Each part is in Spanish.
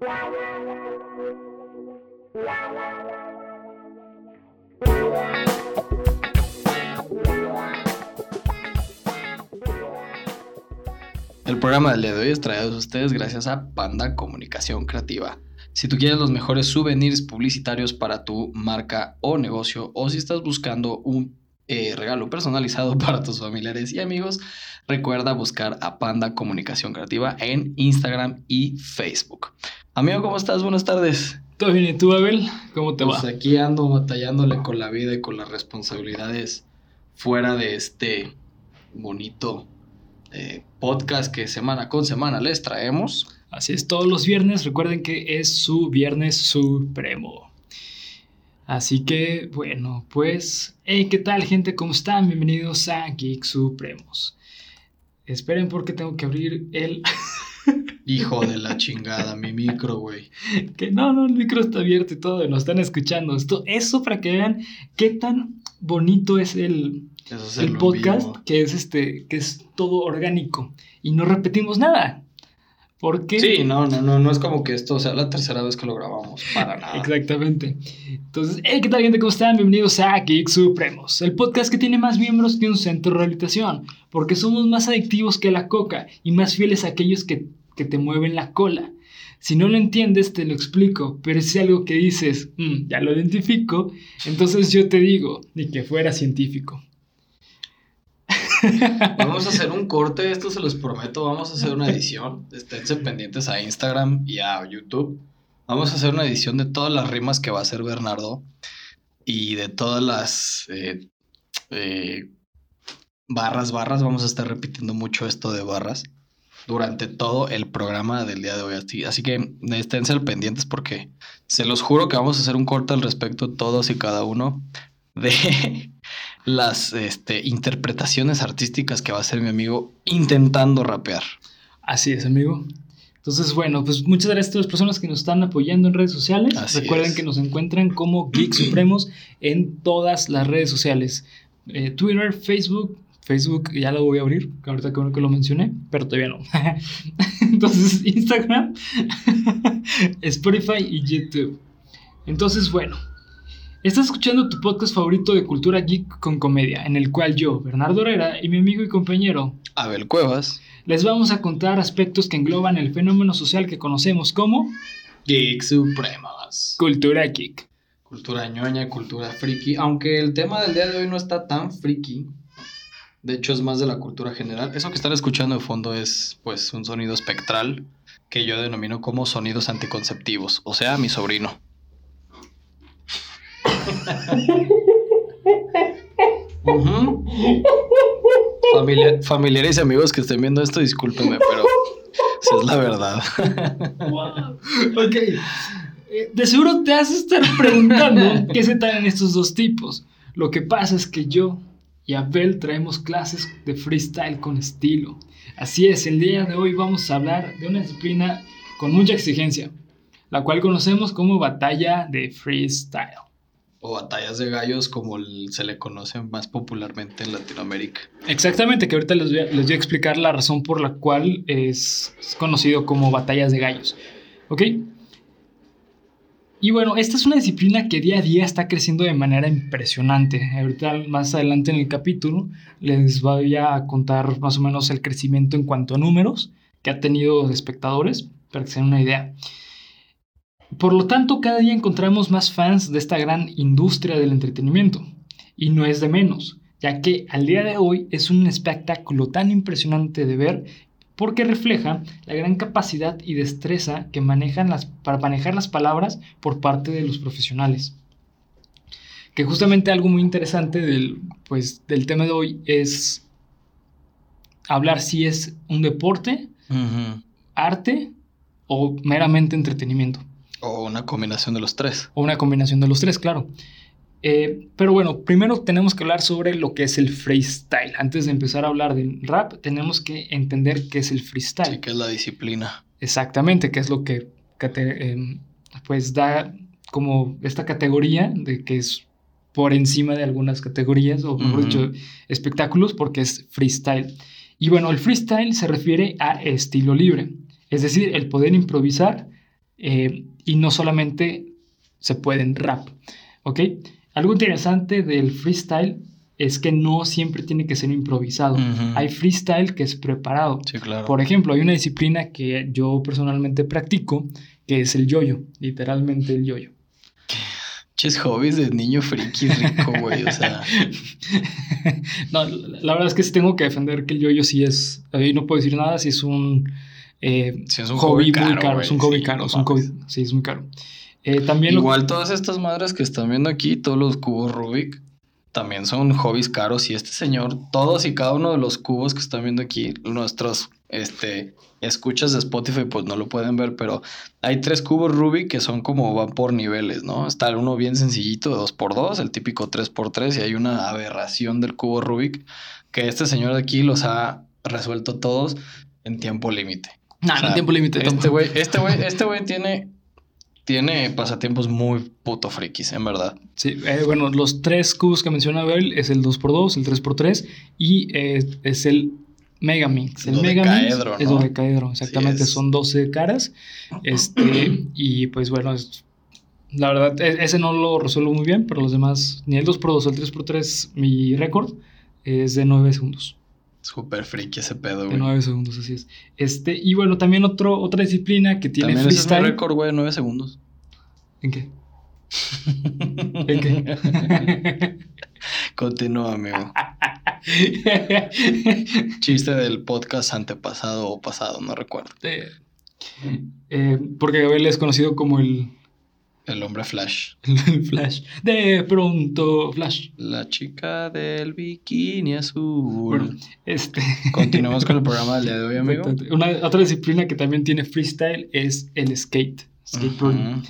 El programa del día de hoy es traído a ustedes gracias a Panda Comunicación Creativa. Si tú quieres los mejores souvenirs publicitarios para tu marca o negocio, o si estás buscando un eh, regalo personalizado para tus familiares y amigos, recuerda buscar a Panda Comunicación Creativa en Instagram y Facebook. Amigo, ¿cómo estás? Buenas tardes. ¿Todo bien? ¿Y tú, Abel? ¿Cómo te Pues va? aquí ando batallándole con la vida y con las responsabilidades fuera de este bonito eh, podcast que semana con semana les traemos. Así es, todos los viernes recuerden que es su viernes supremo. Así que, bueno, pues, hey, ¿qué tal, gente? ¿Cómo están? Bienvenidos a Geek Supremos. Esperen porque tengo que abrir el... Hijo de la chingada, mi micro, güey. que no, no, el micro está abierto y todo, y nos están escuchando. Esto, eso para que vean qué tan bonito es el, es el podcast, vivo. que es este, que es todo orgánico y no repetimos nada. Porque Sí, no, no, no, no es como que esto sea la tercera vez que lo grabamos, para nada. Exactamente. Entonces, hey, ¿qué tal, gente? ¿Cómo están? Bienvenidos a Geek Supremos, el podcast que tiene más miembros que un centro de rehabilitación, porque somos más adictivos que la coca y más fieles a aquellos que, que te mueven la cola. Si no lo entiendes, te lo explico, pero si algo que dices, "Mm, ya lo identifico, entonces yo te digo, ni que fuera científico. Vamos a hacer un corte, esto se los prometo. Vamos a hacer una edición. Esténse pendientes a Instagram y a YouTube. Vamos a hacer una edición de todas las rimas que va a hacer Bernardo y de todas las eh, eh, barras, barras. Vamos a estar repitiendo mucho esto de barras durante todo el programa del día de hoy. Así, que esténse al pendientes porque se los juro que vamos a hacer un corte al respecto todos y cada uno de las este, interpretaciones artísticas que va a hacer mi amigo intentando rapear. Así es, amigo. Entonces, bueno, pues muchas gracias a todas las personas que nos están apoyando en redes sociales. Así Recuerden es. que nos encuentran como Geek Supremos en todas las redes sociales. Eh, Twitter, Facebook. Facebook ya lo voy a abrir, que ahorita que que lo mencioné, pero todavía no. Entonces, Instagram, Spotify y YouTube. Entonces, bueno, estás escuchando tu podcast favorito de cultura geek con comedia, en el cual yo, Bernardo Herrera, y mi amigo y compañero Abel Cuevas. les vamos a contar aspectos que engloban el fenómeno social que conocemos como Geek Supremos. cultura geek. Cultura ñoña, cultura friki. Aunque el tema del día de hoy no está tan friki. De hecho, es más de la cultura general. Eso que están escuchando de fondo es, pues, un sonido espectral que yo denomino como sonidos anticonceptivos. O sea, mi sobrino. Familia- familiares y amigos que estén viendo esto, discúlpenme, pero si es la verdad. Ok. Eh, De seguro te has estar preguntando qué se traen estos dos tipos. Lo que pasa es que yo y Abel traemos clases de freestyle con estilo. Así es, el día de hoy vamos a hablar de una disciplina con mucha exigencia, la cual conocemos como batalla de freestyle. O batallas de gallos, como se le conoce más popularmente en Latinoamérica. Exactamente, que ahorita les voy, a, explicar la razón por la cual es, es conocido como batallas de gallos. ¿Ok? Y bueno, esta es una disciplina que día a día está creciendo de manera impresionante. Ahorita más adelante en el capítulo les voy a contar más o menos el crecimiento en cuanto a números que ha tenido de espectadores, para que se den una idea. Por lo tanto, cada día encontramos más fans de esta gran industria del entretenimiento. Y no es de menos, ya que al día de hoy es un espectáculo tan impresionante de ver porque refleja la gran capacidad y destreza que manejan las, para manejar las palabras por parte de los profesionales. Que justamente algo muy interesante del, pues, del tema de hoy es hablar si es un deporte, arte o meramente entretenimiento. O una combinación de los tres. O una combinación de los tres, claro. Eh, pero bueno, primero tenemos que hablar sobre lo que es el freestyle. Antes de empezar a hablar del rap, tenemos que entender qué es el freestyle. Sí, que es la disciplina. Exactamente, que es lo que cate- em, pues da como esta categoría de que es por encima de algunas categorías, o mejor Ujú. dicho, espectáculos, porque es freestyle. Y bueno, el freestyle se refiere a estilo libre, es decir, el poder improvisar eh, y no solamente se puede en rap, ¿ok? Algo interesante del freestyle es que no siempre tiene que ser improvisado. Hay freestyle que es preparado. Sí, claro. Por ejemplo, hay una disciplina que yo personalmente practico, que es el yoyo, literalmente el yoyo. Ches hobbies de niño friki rico, güey. O sea, no, la verdad es que sí tengo que defender que el yoyo sí es, ahí no puedo decir nada, si es un, eh, sí es un hobby, muy caro, caro, güey. es un hobby Sí, caro, no es un hobby, sí, es muy caro. Eh, también lo- Igual todas estas madres que están viendo aquí, todos los cubos Rubik, también son hobbies caros. Y este señor, todos y cada uno de los cubos que están viendo aquí, nuestros este, escuchas de Spotify, pues no lo pueden ver, pero hay tres cubos Rubik que son como van por niveles, ¿no? Está el uno bien sencillito de 2x2, el típico 3x3, y hay una aberración del cubo Rubik que este señor de aquí los ha resuelto todos en tiempo límite. Nah, o sea, no tiempo límite Este güey, este güey, este güey tiene, tiene pasatiempos muy puto frikis, en verdad. Sí, eh, bueno, los tres cubos que menciona Abel es el 2x2, el 3x3 y eh, es el Megamix. El Megamix Dodecaedro, es ¿no? dodecaedro, exactamente, es. son 12 caras. Este, y pues bueno, es- la verdad, e- ese no lo resuelvo muy bien, pero los demás, ni el 2x2 o el 3x3, mi récord es de 9 segundos. Súper friki ese pedo, De güey. 9 segundos, así es. Este, y bueno, también otro, otra disciplina que tiene También ese es freestyle. récord, güey, 9 segundos. ¿En qué? ¿En qué? Continúa, amigo. Chiste del podcast antepasado o pasado, no recuerdo. Eh, eh, porque Abel es conocido como el, El hombre Flash. Flash. De pronto, Flash. La chica del bikini azul. Bueno, este. Continuamos con el programa del día de hoy, amigo. Una, otra disciplina que también tiene freestyle es el skate. Skateboarding.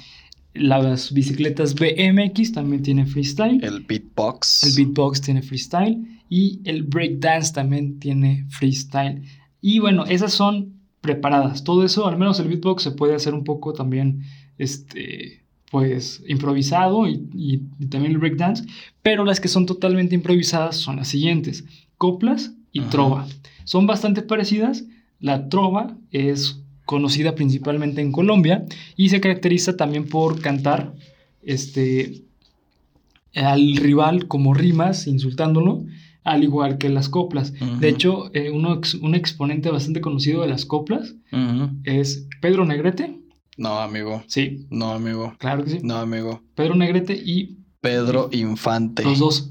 Las bicicletas BMX también tiene freestyle. El beatbox. El beatbox tiene freestyle. Y el breakdance también tiene freestyle. Y bueno, esas son preparadas. Todo eso, al menos el beatbox, se puede hacer un poco también, este, pues, improvisado y, y- y también el breakdance. Pero las que son totalmente improvisadas son las siguientes. Coplas y Ajá. trova. Son bastante parecidas. La trova es conocida principalmente en Colombia y se caracteriza también por cantar este, al rival como rimas, insultándolo, al igual que las coplas. De hecho, eh, uno un exponente bastante conocido de las coplas es Pedro Negrete. No, amigo. Sí, No, amigo. claro que sí. No, amigo. Pedro Negrete y Pedro Infante. los dos.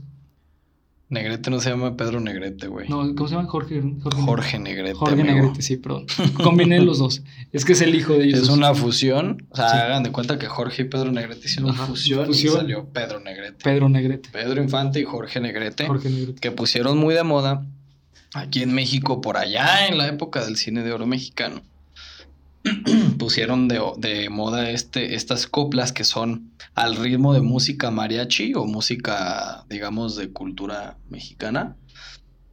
Negrete no se llama Pedro Negrete, güey. No, ¿cómo se llama? Jorge. Jorge, Jorge Negrete. Jorge amigo. Negrete, sí, perdón. Combiné los dos. Es que es el hijo de ellos. Es dos. una fusión. O sea, Sí. hagan de cuenta que Jorge y Pedro Negrete hicieron Ajá, fusión, fusión. y salió Pedro Negrete. Pedro Negrete. Pedro Infante y Jorge Negrete. Jorge Negrete. Que pusieron muy de moda aquí en México, por allá en la época del cine de oro mexicano. pusieron de, de moda este, estas coplas que son al ritmo de música mariachi o música, digamos, de cultura mexicana.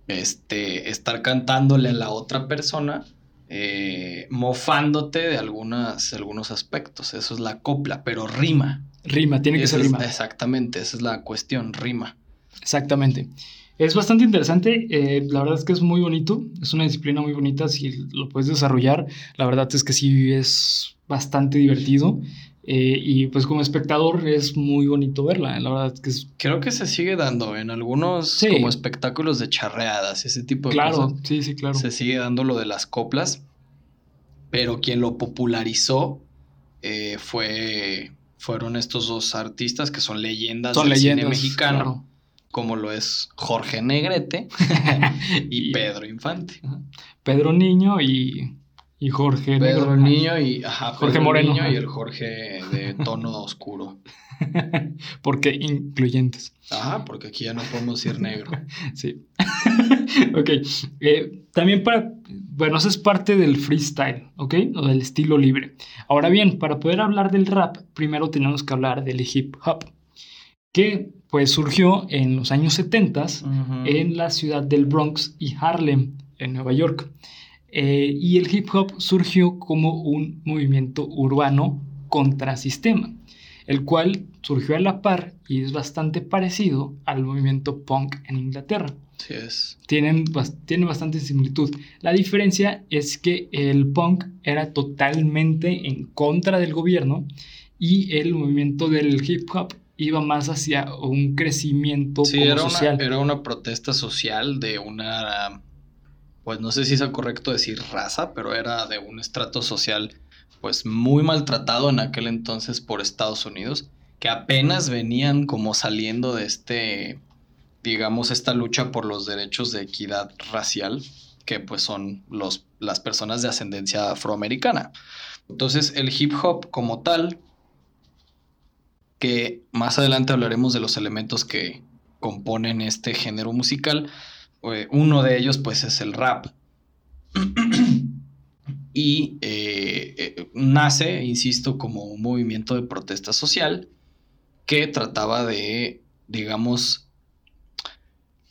Este, estar cantándole a la otra persona, eh, mofándote de algunas, algunos aspectos. Eso es la copla, pero rima. Rima, tiene que ser es- rima. Exactamente, esa es la cuestión, rima. Exactamente. Es bastante interesante, eh, la verdad es que es muy bonito, es una disciplina muy bonita, si lo puedes desarrollar, la verdad es que sí es bastante divertido eh, y pues como espectador es muy bonito verla, la verdad es que es... Creo que se sigue dando en algunos Sí. como espectáculos de charreadas, ese tipo de Claro, cosas. sí, sí, claro. Se sigue dando lo de las coplas, pero quien lo popularizó eh, fue, fueron estos dos artistas que son leyendas Son del leyendas, cine mexicano, claro. Como lo es Jorge Negrete y Y- Pedro Infante. Pedro Niño y, y Jorge Pedro Negro. Niño y ajá, Jorge Pedro Moreno. Niño y el Jorge de tono oscuro. Porque incluyentes. Ajá, porque aquí ya no podemos decir negro. Sí. ok. eh, también para. Bueno, eso es parte del freestyle, ¿ok? O del estilo libre. Ahora bien, para poder hablar del rap, primero tenemos que hablar del hip hop, que pues surgió en los años 70 Ujú. en la ciudad del Bronx y Harlem, en Nueva York. Eh, y el hip hop surgió como un movimiento urbano contrasistema. el cual surgió a la par y es bastante parecido al movimiento punk en Inglaterra. Sí es. Tienen, tienen bastante similitud. La diferencia es que el punk era totalmente en contra del gobierno y el movimiento del hip hop iba más hacia un crecimiento sí, era social. Una, era una protesta social de una, pues no sé si es correcto decir raza, pero era de un estrato social pues muy maltratado en aquel entonces por Estados Unidos, que apenas venían como saliendo de este, digamos, esta lucha por los derechos de equidad racial, que pues son los, las personas de ascendencia afroamericana. Entonces el hip hop como tal que más adelante hablaremos de los elementos que componen este género musical. Eh, uno de ellos pues es el rap. y eh, eh, nace, insisto, como un movimiento de protesta social que trataba de, digamos,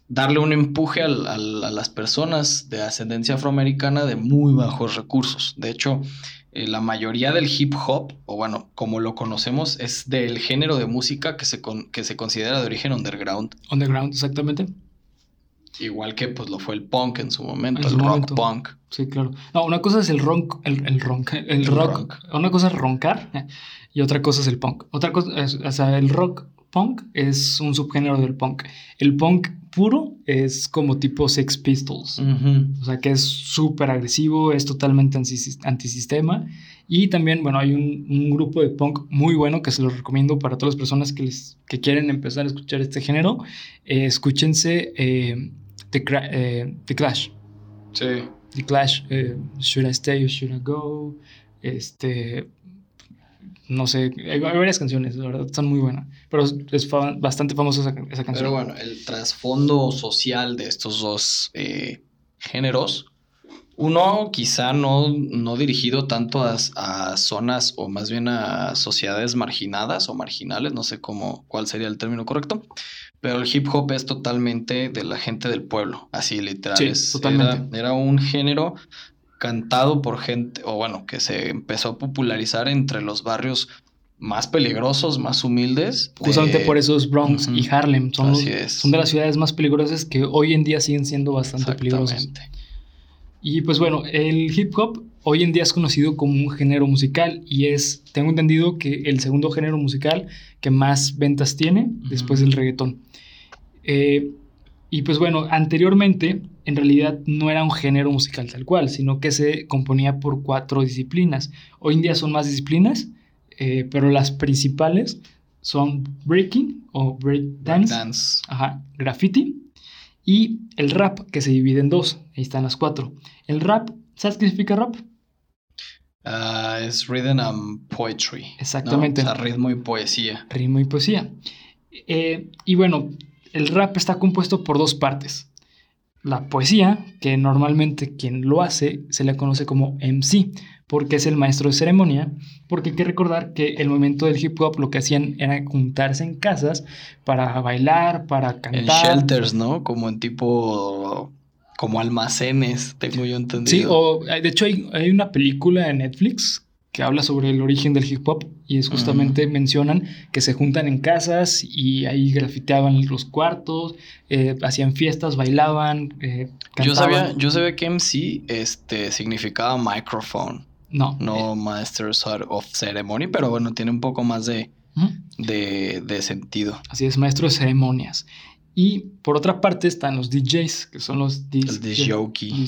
darle un empuje a, a las personas de ascendencia afroamericana de muy bajos recursos. De hecho, eh, la mayoría del hip hop, o bueno, como lo conocemos, es del género de música que se, que se considera de origen underground. Underground, exactamente. Igual que pues lo fue el punk en su momento, el rock punk. Sí, claro. No, una cosa es el rock, el, el, el, rock. Una cosa es roncar y otra cosa es el punk. Otra cosa es, o sea, el rock punk es un subgénero del punk. El punk puro es como tipo Sex Pistols. O sea, que es súper agresivo, es totalmente antisistema. Y también, bueno, hay un, grupo de punk muy bueno que se lo recomiendo para todas las personas que, les, que quieren empezar a escuchar este género. Eh, escúchense eh, eh, The, Clash. Sí. The Clash, Should I Stay or Should I Go? Este, no sé, hay, varias canciones, la verdad, son muy buenas, pero es bastante famosa esa, canción. Pero bueno, el trasfondo social de estos dos eh, géneros, uno quizá no, no dirigido tanto a, zonas o más bien a sociedades marginadas o marginales, no sé cómo, cuál sería el término correcto, pero el hip hop es totalmente de la gente del pueblo, así literal. Sí, totalmente. era un género cantado por gente, o bueno, que se empezó a popularizar entre los barrios más peligrosos, más humildes. Justamente por esos Bronx y Harlem son, son de las ciudades más peligrosas que hoy en día siguen siendo bastante peligrosas. Y pues bueno, el hip hop hoy en día es conocido como un género musical y es, tengo entendido que el segundo género musical que más ventas tiene después del reggaetón. Eh, y pues bueno, anteriormente en realidad no era un género musical tal cual, sino que se componía por cuatro disciplinas. Hoy en día son más disciplinas, eh, pero las principales son breaking o break dance, Ajá, graffiti y el rap, que se divide en dos. Ahí están las cuatro. El rap, ¿sabes qué significa rap? Ah, es rhythm and poetry. Exactamente. O sea, ritmo y poesía. Ritmo y poesía. Eh, y bueno, el rap está compuesto por dos partes. La poesía, que normalmente quien lo hace se le conoce como MC, porque es el maestro de ceremonia, porque hay que recordar que el momento del hip hop lo que hacían era juntarse en casas para bailar, para cantar. En shelters, ¿no? Como en tipo como almacenes, tengo yo entendido. Sí, o de hecho hay, hay, una película en Netflix que habla sobre el origen del hip hop y es justamente mencionan que se juntan en casas y ahí grafiteaban los cuartos, eh, hacían fiestas, bailaban, eh, cantaban. Yo sabía, yo sabía que MC este, significaba microphone. No. No eh, Masters of Ceremony, pero bueno, tiene un poco más de, de, de sentido. Así es, maestro de ceremonias. Y por otra parte están los DJs, que son los disc el jockey.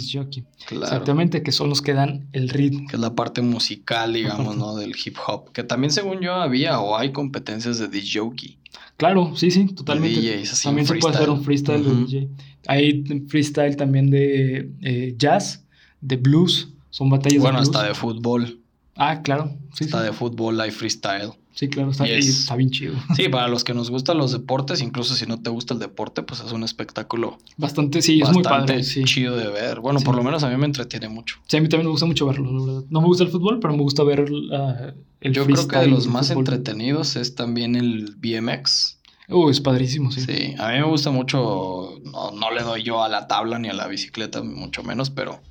Claro. Exactamente, que son los que dan el ritmo. Que es la parte musical, digamos, ¿no? Del hip hop. Que también, según yo, había o hay competencias de disc jockey. Claro, sí, sí, totalmente. también se puede hacer un freestyle de DJ. Hay freestyle también de eh, jazz, de blues. Son batallas bueno, de blues. Bueno, hasta de fútbol. Ah, claro. Sí, hasta de fútbol hay freestyle. Sí, claro, está, bien chido. Sí, para los que nos gustan los deportes, incluso si no te gusta el deporte, pues es un espectáculo. Bastante, sí, es muy padre. Sí. chido de ver. Bueno, por lo menos a mí me entretiene mucho. Sí, a mí también me gusta mucho verlo, la verdad. No me gusta el fútbol, pero me gusta ver uh, el Yo creo que de los más entretenidos es también el BMX. Uh, es padrísimo, sí. Sí, a mí me gusta mucho. No, no le doy yo a la tabla ni a la bicicleta, mucho menos, pero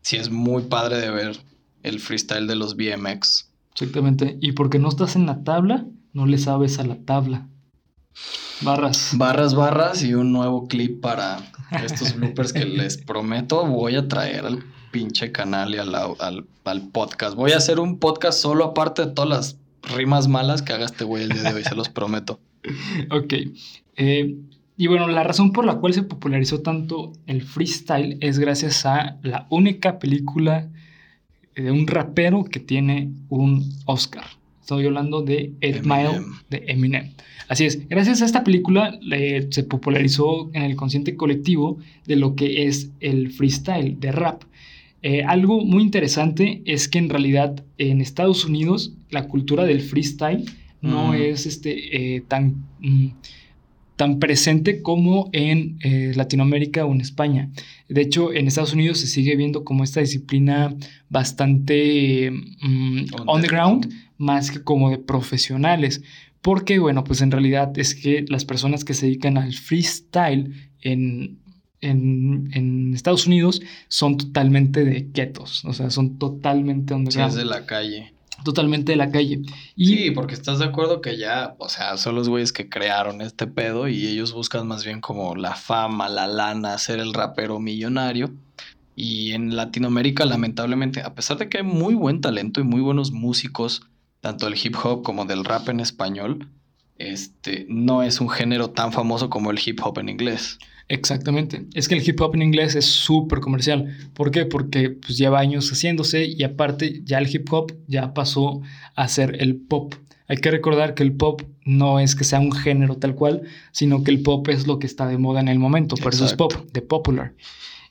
sí es muy padre de ver el freestyle de los BMX. Exactamente. Y porque no estás en la tabla, no le sabes a la tabla. Barras. Barras, barras y un nuevo clip para estos bloopers que les prometo voy a traer al pinche canal y al, al, al, podcast. Voy a hacer un podcast solo aparte de todas las rimas malas que haga este güey el día de hoy, se los prometo. Ok. Eh, y bueno, la razón por la cual se popularizó tanto el freestyle es gracias a la única película de un rapero que tiene un Oscar. Estoy hablando de Ed Mile de Eminem. Así es, gracias a esta película se popularizó en el consciente colectivo de lo que es el freestyle de rap. Eh, algo muy interesante es que en realidad en Estados Unidos la cultura del freestyle no es este, eh, tan, mm, tan presente como en eh, Latinoamérica o en España. De hecho, en Estados Unidos se sigue viendo como esta disciplina bastante mm, underground, más que como de profesionales. Porque, bueno, pues en realidad es que las personas que se dedican al freestyle en, en, Estados Unidos son totalmente de ketos, o sea, son totalmente donde Sí, es de la calle. Totalmente de la calle. Y, sí, porque estás de acuerdo que ya, o sea, son los güeyes que crearon este pedo y ellos buscan más bien como la fama, la lana, ser el rapero millonario. Y en Latinoamérica, lamentablemente, a pesar de que hay muy buen talento y muy buenos músicos, tanto del hip hop como del rap en español, este, no es un género tan famoso como el hip hop en inglés. Exactamente. Es que el hip hop en inglés es súper comercial. ¿Por qué? Porque pues, lleva años haciéndose y aparte ya el hip hop ya pasó a ser el pop. Hay que recordar que el pop no es que sea un género tal cual, sino que el pop es lo que está de moda en el momento. Por eso es pop, de popular.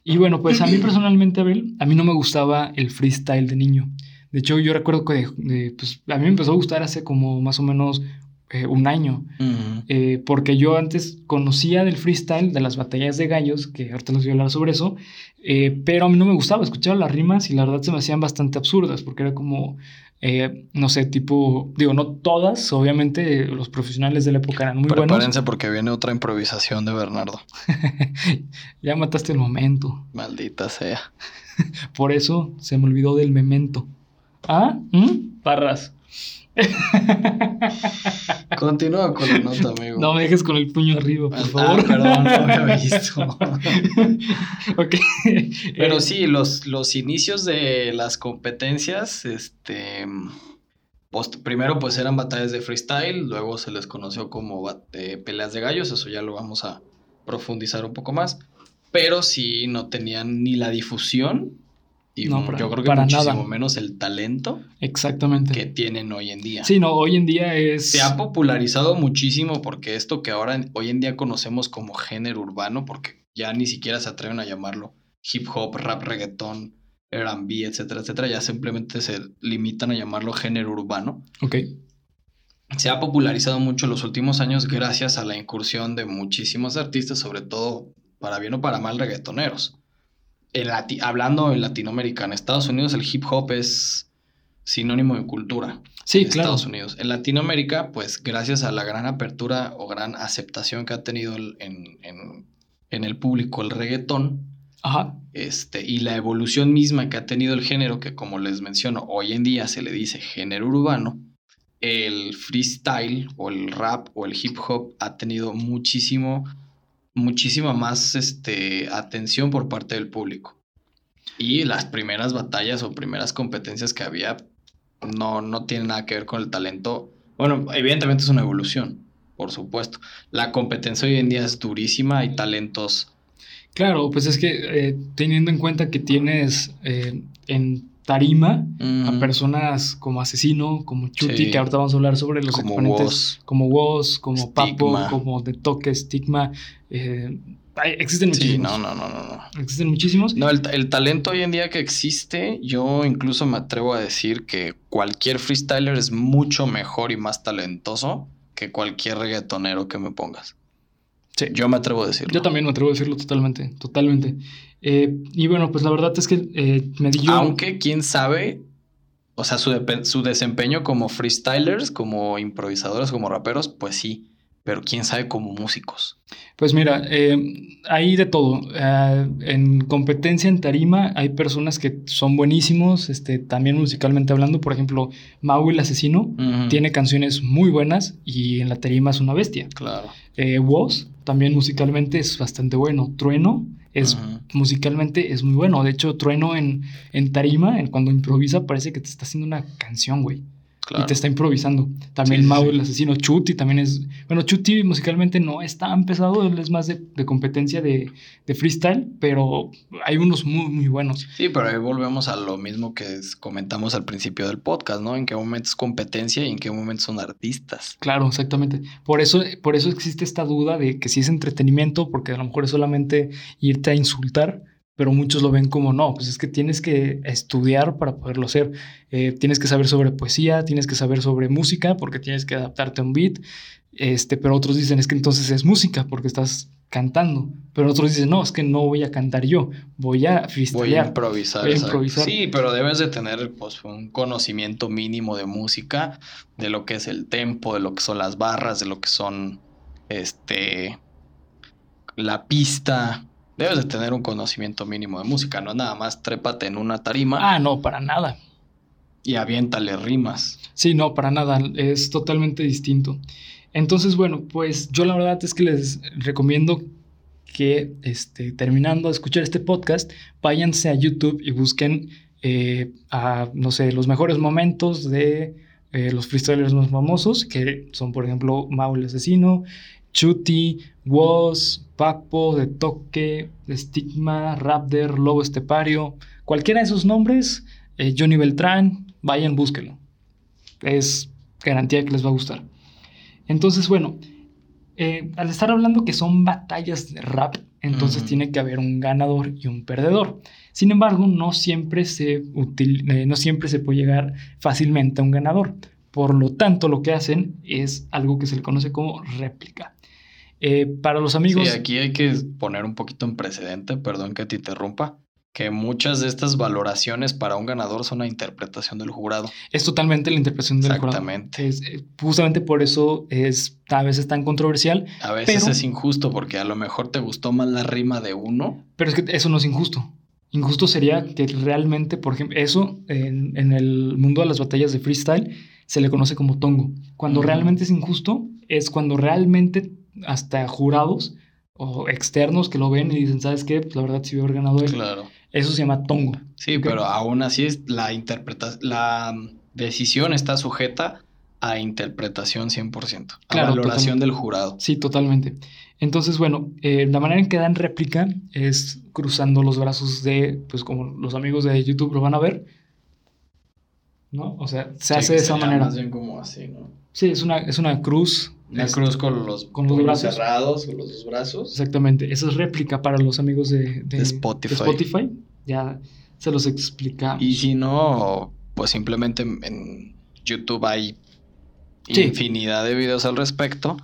Y bueno, pues a mí personalmente, Abel, a mí no me gustaba el freestyle de niño. De hecho, yo recuerdo que pues, a mí me empezó a gustar hace como más o menos eh, un año. Eh, porque yo antes conocía del freestyle, de las batallas de gallos, que ahorita les voy a hablar sobre eso, eh, pero a mí no me gustaba, escuchaba las rimas y la verdad se me hacían bastante absurdas, porque era como, no sé, tipo, digo, no todas, obviamente los profesionales de la época eran muy buenos. Prepárense porque viene otra improvisación de Bernardo. ya mataste el momento. Maldita sea. Por eso se me olvidó del memento. ¿Ah? ¿Mm? Parras. Continúa con la nota, amigo. No me dejes con el puño arriba, por ah, favor. perdón, no me había visto. ok. Pero sí, los, los inicios de las competencias, este. primero, pues eran batallas de freestyle, luego se les conoció como eh, peleas de gallos, eso ya lo vamos a profundizar un poco más. Pero sí no tenían ni la difusión y yo creo que para muchísimo menos el talento Exactamente. que tienen hoy en día. Sí, no, hoy en día es... Se ha popularizado muchísimo porque esto que ahora hoy en día conocemos como género urbano, porque ya ni siquiera se atreven a llamarlo hip hop, rap, reggaetón, R&B, etcétera, etcétera, ya simplemente se limitan a llamarlo género urbano. Ok. Se ha popularizado mucho en los últimos años gracias a la incursión de muchísimos artistas, sobre todo para bien o para mal reggaetoneros hablando en Latinoamérica, en Estados Unidos el hip hop es sinónimo de cultura. Sí, en claro. Estados Unidos. En Latinoamérica, pues gracias a la gran apertura o gran aceptación que ha tenido en, en, el público el reggaetón, Ajá. Este, y la evolución misma que ha tenido el género, que como les menciono, hoy en día se le dice género urbano, el freestyle o el rap o el hip hop ha tenido muchísimo muchísima más este, atención por parte del público. Y las primeras batallas o primeras competencias que había no, no tienen nada que ver con el talento. Bueno, evidentemente es una evolución, por supuesto. La competencia hoy en día es durísima, hay talentos. Claro, pues es que eh, teniendo en cuenta que tienes eh, en tarima a personas como Asesino, como Chuti, que ahorita vamos a hablar sobre los como exponentes como Woz, como Papo, como De Toque, Stigma. Eh, existen muchísimos. Sí, no, no, no, no, Existen muchísimos. No, el, el, talento hoy en día que existe, yo incluso me atrevo a decir que cualquier freestyler es mucho mejor y más talentoso que cualquier reggaetonero que me pongas. Sí. Yo me atrevo a decirlo. Yo también me atrevo a decirlo totalmente, totalmente. Eh, y bueno, pues la verdad es que eh, me dio... Aunque, quién sabe, o sea, su, su, desempeño como freestylers, como improvisadores, como raperos, pues sí, pero quién sabe como músicos. Pues mira, eh, hay de todo. En competencia en tarima hay personas que son buenísimos, este, también musicalmente hablando. Por ejemplo, Mau el asesino tiene canciones muy buenas y en la tarima es una bestia. Claro. Eh, Woz también musicalmente es bastante bueno. Trueno es musicalmente es muy bueno. De hecho, Trueno en, en tarima, en cuando improvisa, parece que te está haciendo una canción, güey. Y te está improvisando. También Mau, el asesino, Chuti también es. Bueno, Chuti musicalmente no es tan pesado, él es más de, competencia de, freestyle, pero hay unos muy, muy buenos. Sí, pero ahí volvemos a lo mismo que comentamos al principio del podcast, ¿no? En qué momento es competencia y en qué momento son artistas. Claro, exactamente. Por eso, por eso existe esta duda de que si es entretenimiento, porque a lo mejor es solamente irte a insultar pero muchos lo ven como no, pues es que tienes que estudiar para poderlo hacer. Eh, tienes que saber sobre poesía, tienes que saber sobre música porque tienes que adaptarte a un beat. Este, pero otros dicen es que entonces es música porque estás cantando. Pero otros dicen no, es que no voy a cantar yo, voy a. Voy a improvisar. Voy a improvisar. Sí, pero debes de tener pues, un conocimiento mínimo de música, de lo que es el tempo, de lo que son las barras, de lo que son este la pista, Debes de tener un conocimiento mínimo de música, no nada más trépate en una tarima. Ah, no, para nada. Y aviéntale rimas. Sí, no, para nada, es totalmente distinto. Entonces, bueno, pues yo la verdad es que les recomiendo que este, terminando de escuchar este podcast, váyanse a YouTube y busquen eh, a, no sé, los mejores momentos de eh, los freestylers más famosos, que son, por ejemplo, Mau el Asesino, Chuti, Woz, Papo, De Toque, Stigma, Raptor, Lobo Estepario, cualquiera de esos nombres, eh, Johnny Beltrán, vayan, búsquenlo. Es garantía que les va a gustar. Entonces, bueno, eh, al estar hablando que son batallas de rap, entonces tiene que haber un ganador y un perdedor. Sin embargo, no siempre, se eh, no siempre se puede llegar fácilmente a un ganador. Por lo tanto, lo que hacen es algo que se le conoce como réplica. Eh, para los amigos. Sí, aquí hay que poner un poquito en precedente, perdón que te interrumpa, que muchas de estas valoraciones para un ganador son la interpretación del jurado. Es totalmente la interpretación del jurado. Exactamente. Eh, justamente por eso es a veces tan controversial. A veces es injusto porque a lo mejor te gustó más la rima de uno. Pero es que eso no es injusto. Injusto sería que realmente, por ejemplo, eso en, en el mundo de las batallas de freestyle se le conoce como tongo. Cuando realmente es injusto es cuando realmente hasta jurados o externos que lo ven y dicen, ¿sabes qué? Pues la verdad sí hubiera ganado él. Claro. Eso se llama tongo. Sí, pero aún así es la interpretación, la decisión está sujeta a interpretación 100%, a valoración del jurado. Sí, totalmente. Entonces, bueno, eh, la manera en que dan réplica es cruzando los brazos de, pues como los amigos de YouTube lo van a ver, ¿no? O sea, se hace de esa manera. Más bien como así, ¿no? Sí, es una, es una cruz una cruz con los, con los brazos cerrados, con los dos brazos. Exactamente. Esa es réplica para los amigos de, Spotify. Ya se los explica. Y si no, pues simplemente en YouTube hay infinidad de videos al respecto.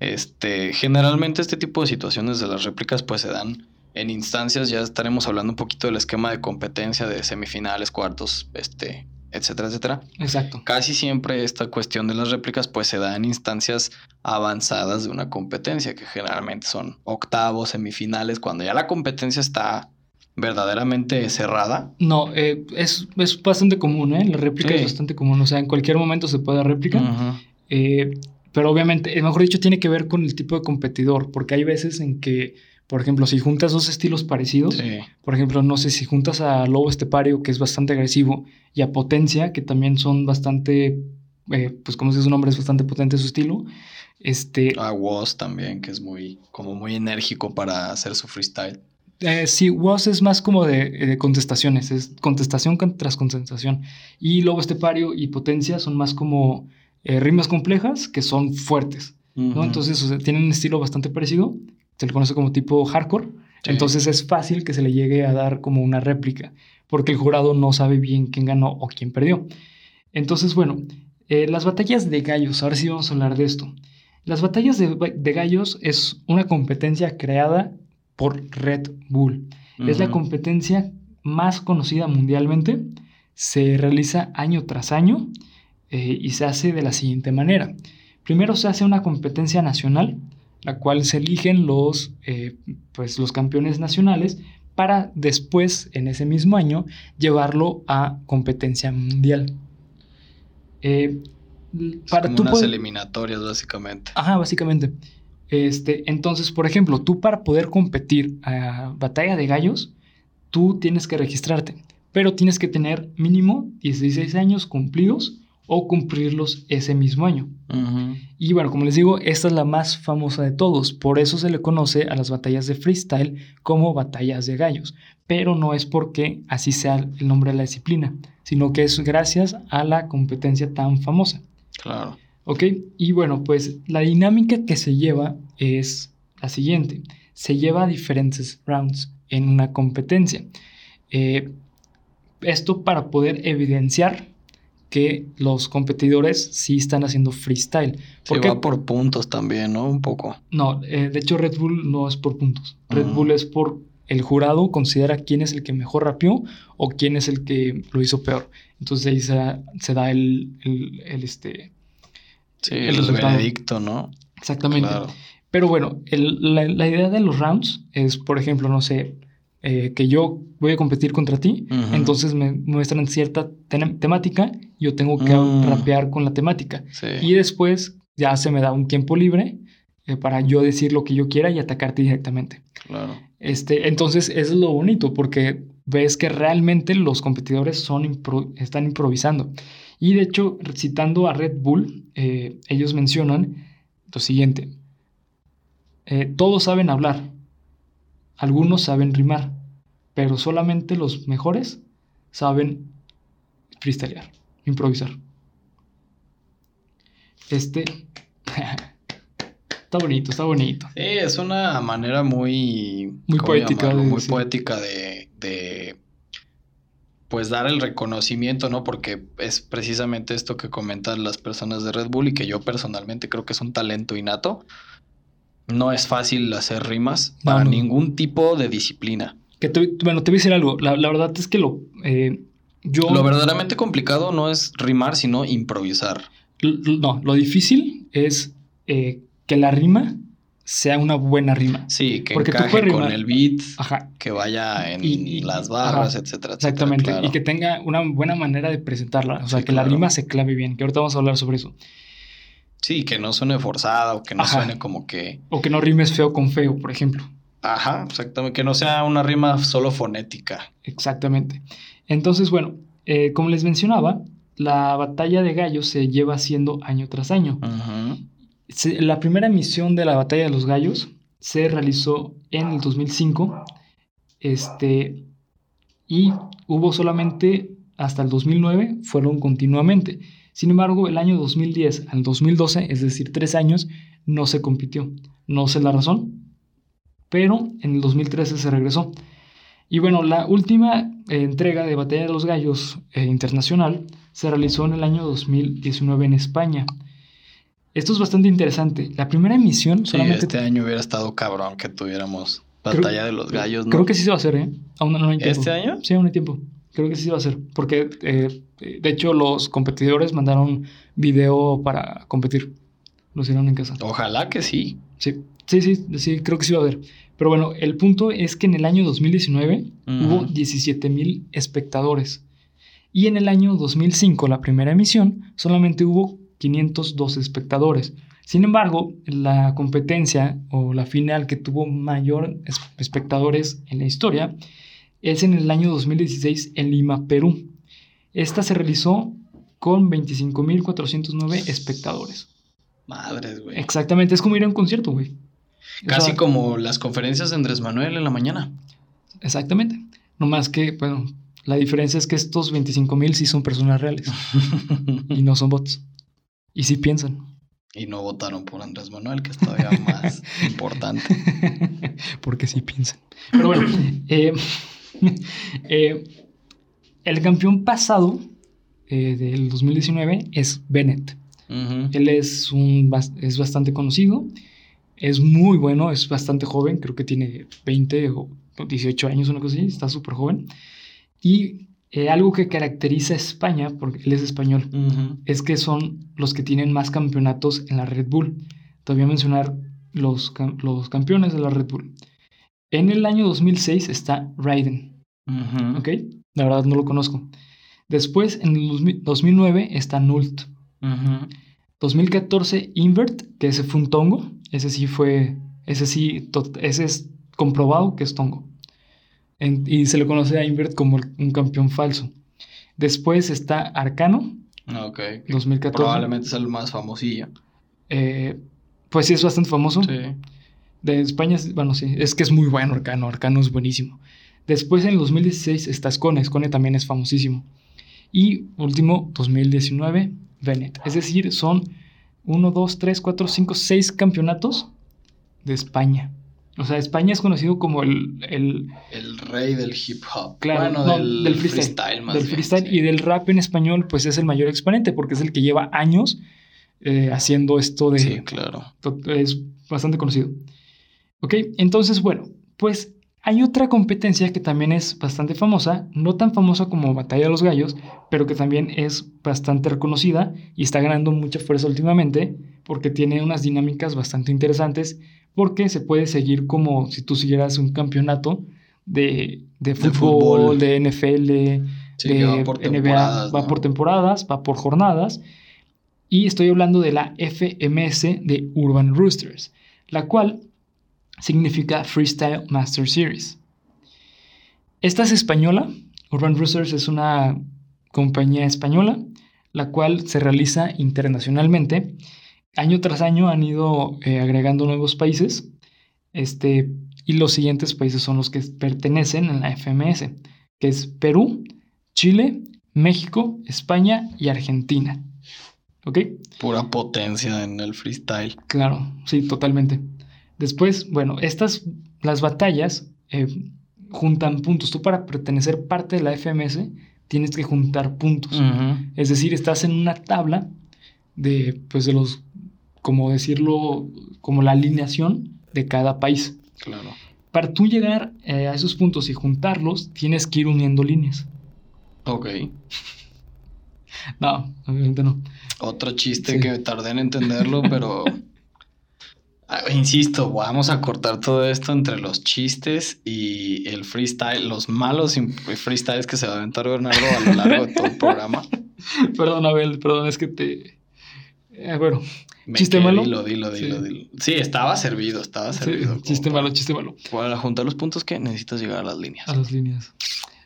Este, generalmente este tipo de situaciones de las réplicas pues se dan en instancias, ya estaremos hablando un poquito del esquema de competencia de semifinales, cuartos, este, etcétera, etcétera. Exacto. Casi siempre esta cuestión de las réplicas pues se da en instancias avanzadas de una competencia, que generalmente son octavos, semifinales, cuando ya la competencia está verdaderamente cerrada. No, eh, es, bastante común, ¿eh? La réplica es bastante común, o sea, en cualquier momento se puede réplica. Eh, pero obviamente, eh, mejor dicho, tiene que ver con el tipo de competidor, porque hay veces en que por ejemplo, si juntas dos estilos parecidos, por ejemplo, no sé si juntas a Lobo Estepario, que es bastante agresivo, y a Potencia, que también son bastante, eh, pues como dice su nombre, es bastante potente su estilo. Este, a Woz también, que es muy, como muy enérgico para hacer su freestyle. Eh, sí, Woz es más como de, contestaciones, es contestación tras contestación. Y Lobo Estepario y Potencia son más como eh, rimas complejas que son fuertes. ¿no? Entonces, tienen un estilo bastante parecido se le conoce como tipo hardcore. Entonces es fácil que se le llegue a dar como una réplica, porque el jurado no sabe bien quién ganó o quién perdió. Entonces, bueno, eh, las batallas de gallos, ahora sí vamos a hablar de esto. Las batallas de, gallos es una competencia creada por Red Bull. Es la competencia más conocida mundialmente. Se realiza año tras año eh, y se hace de la siguiente manera. Primero se hace una competencia nacional, la cual se eligen los, eh, pues, los campeones nacionales para después, en ese mismo año, llevarlo a competencia mundial. Eh, para como unas eliminatorias, básicamente. Ajá, básicamente. Este, entonces, por ejemplo, tú para poder competir a batalla de gallos, tú tienes que registrarte, pero tienes que tener mínimo 16 años cumplidos o cumplirlos ese mismo año. Y bueno, como les digo, esta es la más famosa de todos, por eso se le conoce a las batallas de freestyle como batallas de gallos, pero no es porque así sea el nombre de la disciplina, sino que es gracias a la competencia tan famosa. Claro. ¿Ok? Y bueno, pues la dinámica que se lleva es la siguiente. Se lleva diferentes rounds en una competencia. Eh, esto para poder evidenciar que los competidores sí están haciendo freestyle. Porque va por puntos también, ¿no? Un poco. No, eh, de hecho Red Bull no es por puntos. Red Bull es por el jurado considera quién es el que mejor rapeó o quién es el que lo hizo peor. Entonces ahí se, da el, este... Sí, el, veredicto, ¿no? Exactamente. Pero bueno, la, idea de los rounds es, por ejemplo, no sé, eh, que yo voy a competir contra ti, entonces me muestran cierta temática, yo tengo que mm. rapear con la temática. Y después ya se me da un tiempo libre eh, para yo decir lo que yo quiera y atacarte directamente. Claro. Este, entonces, eso es lo bonito, porque ves que realmente los competidores son están improvisando. Y de hecho, citando a Red Bull, eh, ellos mencionan lo siguiente. todos saben hablar, algunos saben rimar, pero solamente los mejores saben freestylear, improvisar. Este está bonito, está bonito. Sí, es una manera muy muy poética, de, muy poética de, pues dar el reconocimiento, ¿no? Porque es precisamente esto que comentan las personas de Red Bull y que yo personalmente creo que es un talento innato no es fácil hacer rimas para ningún tipo de disciplina. Que bueno, te voy a decir algo. La, verdad es que lo. Eh, yo. Lo verdaderamente complicado no es rimar, sino improvisar. No, lo difícil es eh, que la rima sea una buena rima. Sí, que Porque encaje con el beat, que vaya en las barras, etcétera, Exactamente, y que tenga una buena manera de presentarla. O sea, que la rima se clave bien, que ahorita vamos a hablar sobre eso. Sí, que no suene forzada o que no suene como que... O que no rimes feo con feo, por ejemplo. Ajá, exactamente. Que no sea una rima solo fonética. Exactamente. Entonces, bueno, eh, como les mencionaba, la batalla de gallos se lleva haciendo año tras año. la primera misión de la batalla de los gallos se realizó en el 2005. Este, y hubo solamente hasta el 2009, fueron continuamente. Sin embargo, el año 2010 al 2012, es decir, tres años, no se compitió. No sé la razón, pero en el 2013 se regresó. Y bueno, la última eh, entrega de Batalla de los Gallos eh, internacional se realizó en el año 2019 en España. Esto es bastante interesante. La primera emisión sí, Este año hubiera estado cabrón que tuviéramos Batalla de los Gallos, ¿no? Creo que sí se va a hacer, ¿eh? Aún no hay tiempo. ¿Este año? Sí, aún hay tiempo. Creo que sí va a ser, porque eh, de hecho los competidores mandaron video para competir. Lo hicieron en casa. Ojalá que sí. Sí, sí, sí, sí, creo que sí va a haber. Pero bueno, el punto es que en el año 2019 hubo 17 mil espectadores. Y en el año 2005, la primera emisión, solamente hubo 502 espectadores. Sin embargo, la competencia o la final que tuvo mayor espectadores en la historia es en el año 2016 en Lima, Perú. Esta se realizó con 25.409 espectadores. Madres, güey. Exactamente, es como ir a un concierto, güey. Casi como las conferencias de Andrés Manuel en la mañana. Exactamente. No más que, bueno, la diferencia es que estos 25.000 sí son personas reales y no son bots. Y sí piensan. Y no votaron por Andrés Manuel, que es todavía más importante. Porque sí piensan. Pero bueno, eh, Eh, el campeón pasado eh, del 2019 es Bennett. Él es, un, es bastante conocido, es muy bueno, es bastante joven, creo que tiene 20 o 18 años, una cosa así, está súper joven. Y Eh, algo que caracteriza a España, porque él es español, es que son los que tienen más campeonatos en la Red Bull. Te voy a mencionar los, los campeones de la Red Bull. En el año 2006 está Raiden. ¿ok? La verdad no lo conozco. Después, en el 2000 2009 está Nult. Ujú. 2014 Invert, que ese fue un tongo. Ese sí fue, ese sí, ese es comprobado que es tongo. En- y se le conoce a Invert como el- un campeón falso. Después está Arcano, Ok. 2014. Probablemente es el más famosillo. Eh, pues sí, es bastante famoso. Sí. De España, es- bueno, sí, es que es muy bueno Arcano, Arcano es buenísimo. Después en el 2016 está Scone, Scone también es famosísimo. Y último, 2019, Bennett. Es decir, son 1, 2, 3, 4, 5, 6 campeonatos de España. O sea, España es conocido como el, el El rey del hip hop. Claro, bueno, no, del, del freestyle, más del bien, freestyle sí. y del rap en español, pues es el mayor exponente porque es el que lleva años eh, haciendo esto de, Sí, claro. Es bastante conocido. Ok, entonces, bueno, pues hay otra competencia que también es bastante famosa, no tan famosa como Batalla de los Gallos, pero que también es bastante reconocida y está ganando mucha fuerza últimamente porque tiene unas dinámicas bastante interesantes, porque se puede seguir como si tú siguieras un campeonato de, de fútbol, fútbol. de NFL, Sí, de que va por NBA, va por temporadas, va por jornadas. Y estoy hablando de la FMS de Urban Roosters, la cual significa Freestyle Master Series. Esta es española. Urban Roosters es una compañía española, la cual se realiza internacionalmente. Año tras año han ido eh, agregando nuevos países. Este, y los siguientes países son los que pertenecen a la FMS, que es Perú, Chile, México, España y Argentina. ¿Ok? Pura potencia en el freestyle. Claro, sí, totalmente. Después, bueno, estas, las batallas eh, juntan puntos. Tú para pertenecer parte de la FMS tienes que juntar puntos. Es decir, estás en una tabla de, pues, de los, como decirlo, como la alineación de cada país. Claro. Para tú llegar eh, a esos puntos y juntarlos, tienes que ir uniendo líneas. Ok. No, obviamente no. Otro chiste Sí. que tardé en entenderlo, pero. Ah, Insisto, vamos a cortar todo esto entre los chistes y el freestyle, los malos freestyles que se va a aventar Bernardo a lo largo de todo el programa. Perdón, Abel, perdón, es que te... eh, bueno, Me ¿Chiste quedé, malo? Dilo, dilo, dilo, Sí. dilo. Sí, estaba servido, estaba servido. chiste para- malo, chiste malo. Para juntar los puntos que necesitas llegar a las líneas. A las líneas.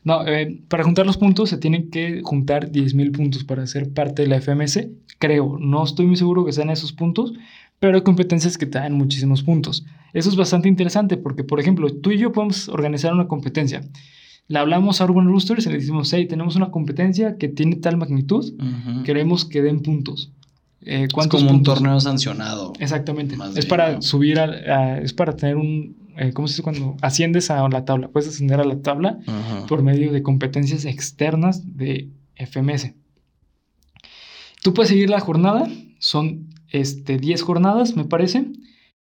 No, eh, para juntar los puntos se tienen que juntar 10.000 puntos para ser parte de la FMS. Creo, no estoy muy seguro que sean esos puntos, pero hay competencias que te dan muchísimos puntos. Eso es bastante interesante porque, por ejemplo, tú y yo podemos organizar una competencia. Le hablamos a Urban Roosters y le decimos, hey, tenemos una competencia que tiene tal magnitud, Ujú. queremos que den puntos. Eh, Es ¿Cuántos como un torneo sancionado. Exactamente. Más Es bien, para ¿no? subir, a, a- es para tener un, eh, ¿cómo se dice cuando asciendes a la tabla? Puedes ascender a la tabla por medio de competencias externas de FMS. Tú puedes seguir la jornada, son este, 10 jornadas, me parece,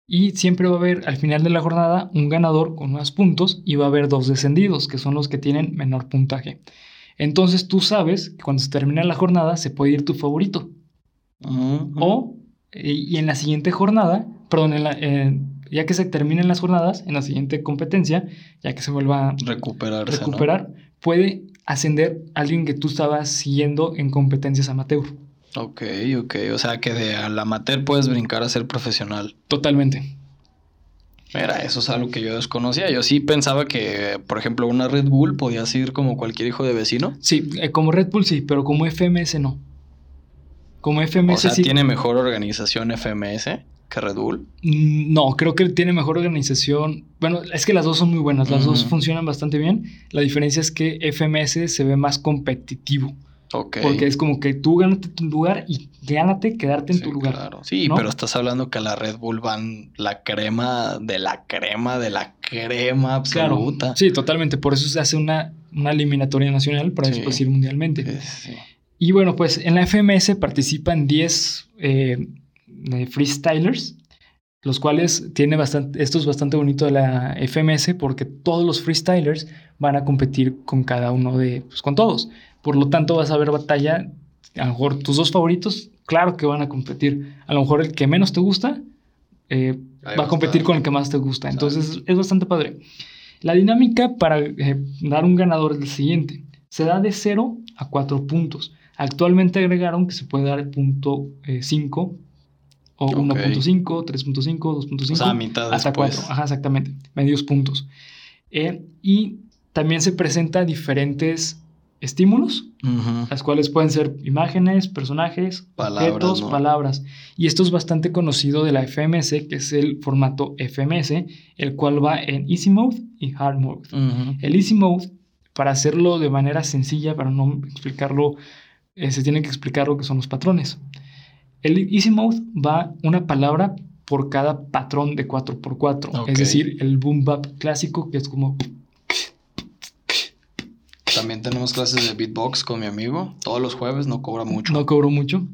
y siempre va a haber al final de la jornada un ganador con más puntos y va a haber dos descendidos, que son los que tienen menor puntaje. Entonces tú sabes que cuando se termina la jornada se puede ir tu favorito. Ujú. O, eh, y en la siguiente jornada, perdón, en la- eh, ya que se terminen las jornadas, en la siguiente competencia, ya que se vuelva a recuperar, puede ascender alguien que tú estabas siguiendo en competencias amateur. Ok, ok. O sea que de al amateur puedes brincar a ser profesional. Totalmente. Mira, eso es algo que yo desconocía. Yo sí pensaba que, por ejemplo, una Red Bull podía ir como cualquier hijo de vecino. Sí, eh, como Red Bull sí, pero como FMS no. Como FMS O sea, sí. tiene mejor organización FMS que Red Bull. Mm, No, creo que tiene mejor organización. Bueno, es que las dos son muy buenas, las dos funcionan bastante bien. La diferencia es que FMS se ve más competitivo. Porque es como que tú gánate tu lugar y gánate quedarte en Sí, tu lugar. claro. Sí, ¿no? pero estás hablando que a la Red Bull van la crema de la crema de la crema Claro. absoluta. Sí, totalmente. Por eso se hace una, una eliminatoria nacional para Sí. después ir mundialmente. Sí. Y bueno, pues en la FMS participan 10 eh, eh, freestylers, los cuales tiene bastante, esto es bastante bonito de la FMS porque todos los freestylers van a competir con cada uno de, pues con todos. Por lo tanto vas a ver batalla, a lo mejor tus dos favoritos, claro que van a competir. A lo mejor el que menos te gusta eh, va a competir con el que más te gusta. Entonces es bastante padre. La dinámica para eh, dar un ganador es la siguiente. Se da de 0 a 4 puntos. Actualmente agregaron que se puede dar punto 5 o 1.5, 3.5, 2.5. O sea, mitad Hasta 4. Ajá, exactamente. Medios puntos. Eh, y también se presenta diferentes estímulos, las cuales pueden ser imágenes, personajes, palabras, objetos, palabras. Y esto es bastante conocido de la FMS, que es el formato FMS, el cual va en Easy Mode y Hard Mode. El Easy Mode, para hacerlo de manera sencilla, para no explicarlo, eh, se tiene que explicar lo que son los patrones. El Easy Mode va una palabra por cada patrón de 4x4. Es decir, el boom bap clásico, que es como. También tenemos clases de beatbox con mi amigo. Todos los jueves no cobra mucho. No cobro mucho.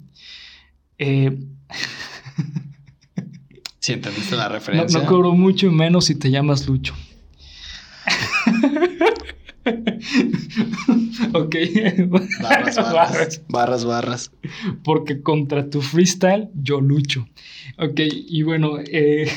Eh... si entendiste la referencia. No, no cobro mucho, menos si te llamas Lucho. ok. Barras, barras, barras, barras. Porque contra tu freestyle yo lucho. Ok, y bueno, eh,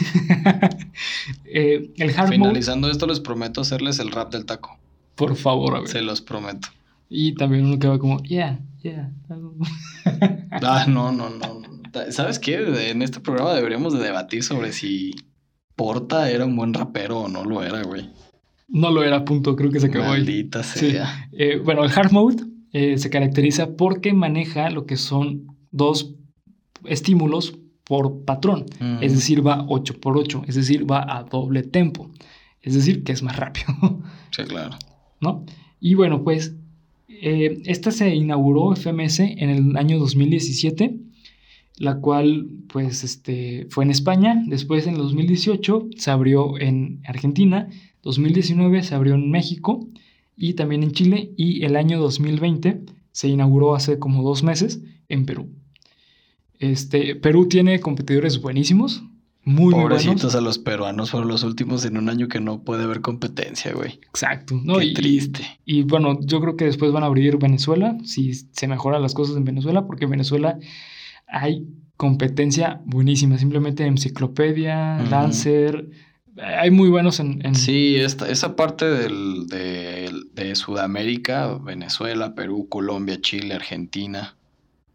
eh, el hard Finalizando esto, les prometo hacerles el rap del taco. Por favor, ver. Se los prometo. Y también uno que va como, yeah, yeah. ah, no, no, no. ¿Sabes qué? En este programa deberíamos de debatir sobre si Porta era un buen rapero o no lo era, güey. No lo era, punto. Creo que se acabó Maldita sea. Eh, bueno, el hard mode eh, se caracteriza porque maneja lo que son dos estímulos por patrón. Es decir, va 8 por 8. Es decir, va a doble tempo. Es decir, que es más rápido. Sí, claro. ¿No? Y bueno, pues eh, esta se inauguró FMS en el año 2017, la cual pues este, fue en España. Después en el 2018 se abrió en Argentina 2019 se abrió en México y también en Chile y el año 2020 se inauguró hace como dos meses en Perú. Este, Perú tiene competidores buenísimos, muy, Pobrecitos a los peruanos fueron los últimos en un año que no puede haber competencia, güey. Exacto. No, Qué triste. Y, bueno, yo creo que después van a abrir Venezuela, si se mejoran las cosas en Venezuela, porque en Venezuela hay competencia buenísima. Simplemente enciclopedia, Lancer, hay muy buenos en... Sí, esta, esa parte del, de, Sudamérica, Venezuela, Perú, Colombia, Chile, Argentina.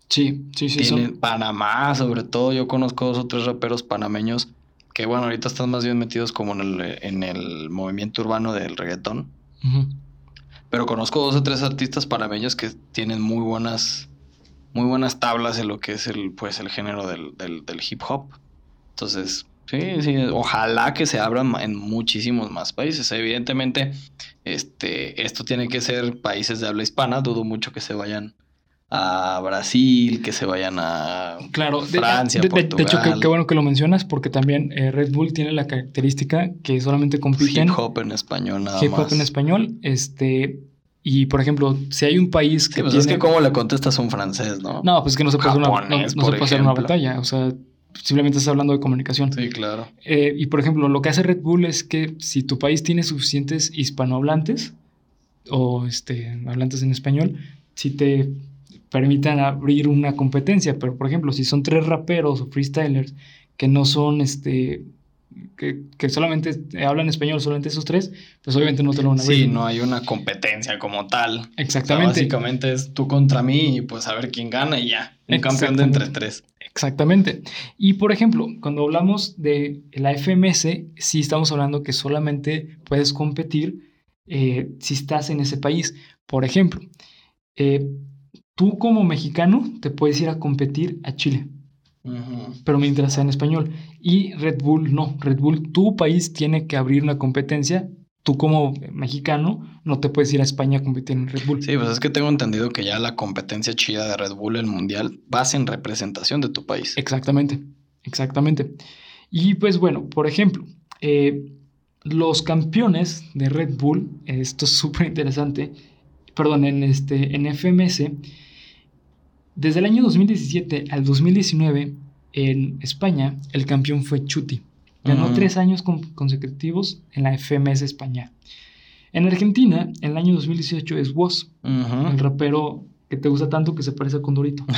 Sí, sí, sí. Tienen Panamá, sobre todo. Yo conozco dos o tres raperos panameños que, bueno, ahorita están más bien metidos como en el, en el movimiento urbano del reggaetón. Pero conozco dos o tres artistas panameños que tienen muy buenas, muy buenas tablas en lo que es el, pues, el género del, del hip hop. Entonces, Sí, sí, ojalá que se abran en muchísimos más países. Evidentemente, este, esto tiene que ser países de habla hispana. Dudo mucho que se vayan a Brasil, que se vayan a claro, Francia, de, Portugal. De, hecho, qué, bueno que lo mencionas, porque también eh, Red Bull tiene la característica que solamente compiten... Hip hop en español nada hip hop en español, este... Y, por ejemplo, si hay un país que pues es que cómo le contestas a un francés, ¿no? No, pues es que no se puede, una, no, se puede hacer una batalla. O sea, simplemente estás hablando de comunicación. Sí, claro. Eh, y por ejemplo, lo que hace Red Bull es que si tu país tiene suficientes hispanohablantes o este, hablantes en español, si te permitan abrir una competencia, pero por ejemplo, si son tres raperos o freestylers que no son este que, que, solamente hablan español, solamente esos tres, pues obviamente no te lo van a abrir. Sí, no hay una competencia como tal. Exactamente. básicamente es tú contra mí y pues a ver quién gana y ya. Un campeón de entre tres. Exactamente. Y por ejemplo, cuando hablamos de la FMS, sí estamos hablando que solamente puedes competir eh, si estás en ese país. Por ejemplo, eh, tú como mexicano te puedes ir a competir a Chile, pero mientras sea en español. Y Red Bull no. Red Bull, tu país tiene que abrir una competencia tú como mexicano no te puedes ir a España a competir en Red Bull. Sí, pues es que tengo entendido que ya la competencia chida de Red Bull, el mundial, vas en representación de tu país. Exactamente, exactamente. Y pues bueno, por ejemplo, eh, los campeones de Red Bull, esto es súper interesante, perdón, en, este, en FMS, desde el año 2017 al 2019, en España, el campeón fue Chuti. Ganó tres años con- consecutivos en la FMS España. En Argentina, en el año 2018 es Woz, el rapero que te gusta tanto que se parece a Condorito.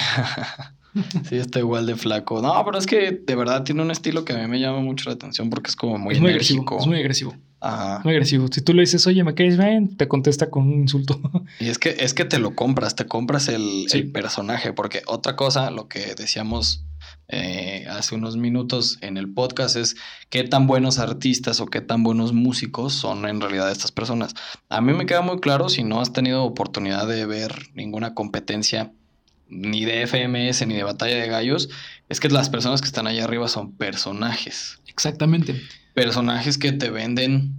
Sí, está igual de flaco. No, pero es que de verdad tiene un estilo que a mí me llama mucho la atención porque es como muy es muy enérgico. agresivo, es muy agresivo, Ajá. muy agresivo. Si tú le dices, oye, me caes bien, te contesta con un insulto. Y es que, es que te lo compras, te compras el, Sí. el personaje, porque otra cosa, lo que decíamos eh, hace unos minutos en el podcast es qué tan buenos artistas o qué tan buenos músicos son en realidad estas personas. A mí me queda muy claro si no has tenido oportunidad de ver ninguna competencia ni de FMS ni de Batalla de Gallos, es que las personas que están allá arriba son personajes. Exactamente. Personajes que te venden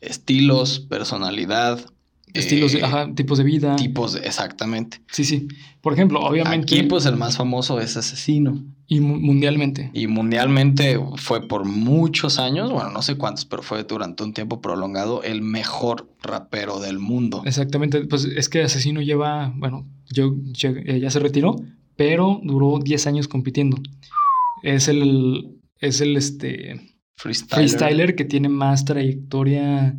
estilos, personalidad. Estilos, eh, ajá, tipos de vida. tipos, de- exactamente. Sí, sí. Por ejemplo, obviamente. Aquí, pues, el más famoso es Asesino. Y mu- mundialmente. Y mundialmente fue por muchos años, bueno, no sé cuántos, pero fue durante un tiempo prolongado el mejor rapero del mundo. Exactamente. Pues es que Asesino lleva, bueno, yo, yo- eh, ya se retiró, pero duró 10 años compitiendo. Es el, es el este, Freestyler. freestyler que tiene más trayectoria,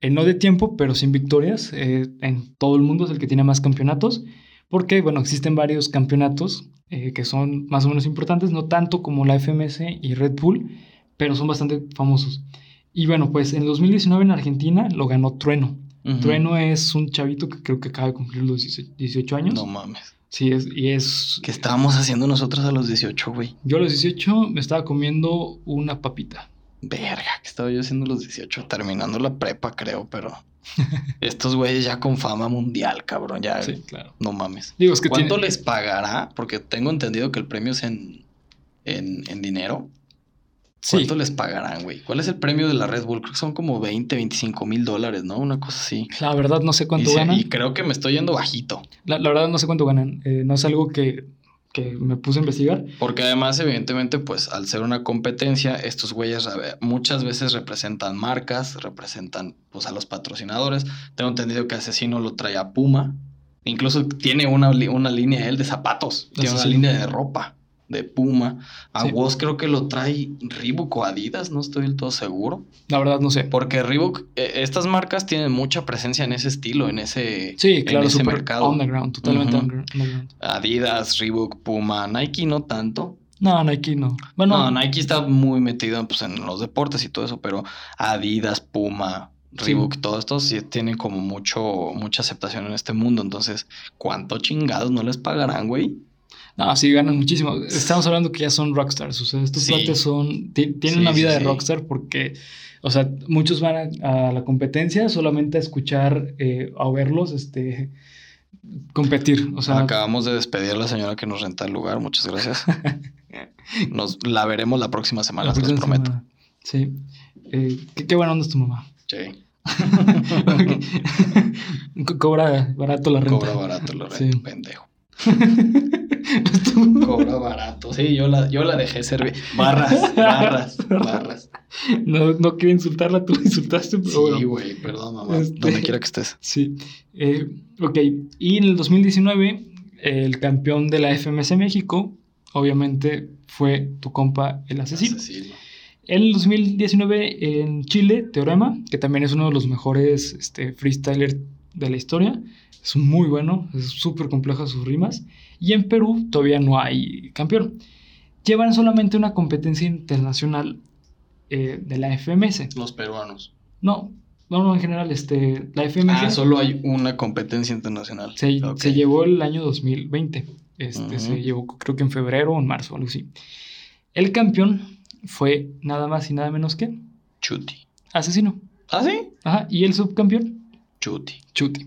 eh, no de tiempo, pero sin victorias. eh, en todo el mundo es el que tiene más campeonatos. Porque, bueno, existen varios campeonatos eh, que son más o menos importantes, no tanto como la FMS y Red Bull, pero son bastante famosos. Y bueno, pues en 2019 en Argentina lo ganó Trueno. Trueno es un chavito que creo que acaba de cumplir los 18 años. No mames. Sí, es, y es... ¿Qué estábamos haciendo nosotros a los 18, güey? Yo a los 18 me estaba comiendo una papita. Verga, ¿qué estaba yo haciendo a los 18? Terminando la prepa, creo, pero... Estos güeyes ya con fama mundial, cabrón, ya... Sí, claro. No mames. Digo, es que ¿Cuánto tiene- les pagará? Porque tengo entendido que el premio es en, en, en dinero. Sí, ¿Cuánto les pagarán, güey? ¿Cuál es el premio de la Red Bull? Creo que son como 20, 25 mil dólares, ¿no? Una cosa así. la verdad no sé cuánto y, se- ganan. y creo que me estoy yendo bajito. La, la verdad no sé cuánto ganan. Eh, no es algo que, que me puse a investigar. Porque además, evidentemente, pues al ser una competencia, estos güeyes muchas veces representan marcas, representan pues a los patrocinadores. Tengo entendido que Asesino lo trae a Puma. Incluso tiene una, una línea él de zapatos. Tiene una línea de ropa de Puma. A Sí. Woz creo que lo trae Reebok o Adidas, no estoy del todo seguro. La verdad no sé. Porque Reebok, eh, estas marcas tienen mucha presencia en ese estilo, en ese, Sí, en claro, ese super mercado. underground, totalmente Ujú. under- underground. Adidas, Reebok, Puma, Nike no tanto. No, Nike no. Bueno, No, Nike está muy metido pues, en los deportes y todo eso, pero Adidas, Puma, Sí. Reebok, todo esto sí tienen como mucho, mucha aceptación en este mundo. Entonces, ¿cuánto chingados no les pagarán, güey? No, sí ganan muchísimo. Estamos hablando que ya son rockstars. O sea, estos Sí. cuates son. ti- Tienen Sí, una vida sí, de rockstar porque. O sea, muchos van a, a la competencia solamente a escuchar eh, a verlos este, competir. O sea, Acabamos de despedir a la señora que nos renta el lugar. Muchas gracias. Nos la veremos la próxima semana, la se los próxima prometo. semana. Sí. Eh, ¿qué, qué buena onda es tu mamá. Sí. Co- Cobra barato la renta. Cobra barato lo Sí. pendejo. Cobra barato. Sí, yo la, yo la dejé servir. Barras, barras, barras. no, no quería insultarla, tú la insultaste, pero bueno. Sí, güey, perdón, mamá. Este- Donde quiera que estés. Sí. Eh, ok. Y en el 2019, el campeón de la FMS México, obviamente, fue tu compa, el asesino. Asesino. En el 2019, en Chile, Teorema, que también es uno de los mejores este, freestylers de la historia. Es muy bueno, es súper complejo sus rimas. Y en Perú todavía no hay campeón. Llevan solamente una competencia internacional eh, de la FMS. Los peruanos. No, no, no, en general, este, la FMS Ah, solo hay una competencia internacional. se, se llevó el año 2020. Este. Se llevó creo que en febrero o en marzo, algo así. El campeón fue nada más y nada menos que Chuti. Asesino. ¿Ah, sí? Ajá, y el subcampeón, Chuti. Chuti.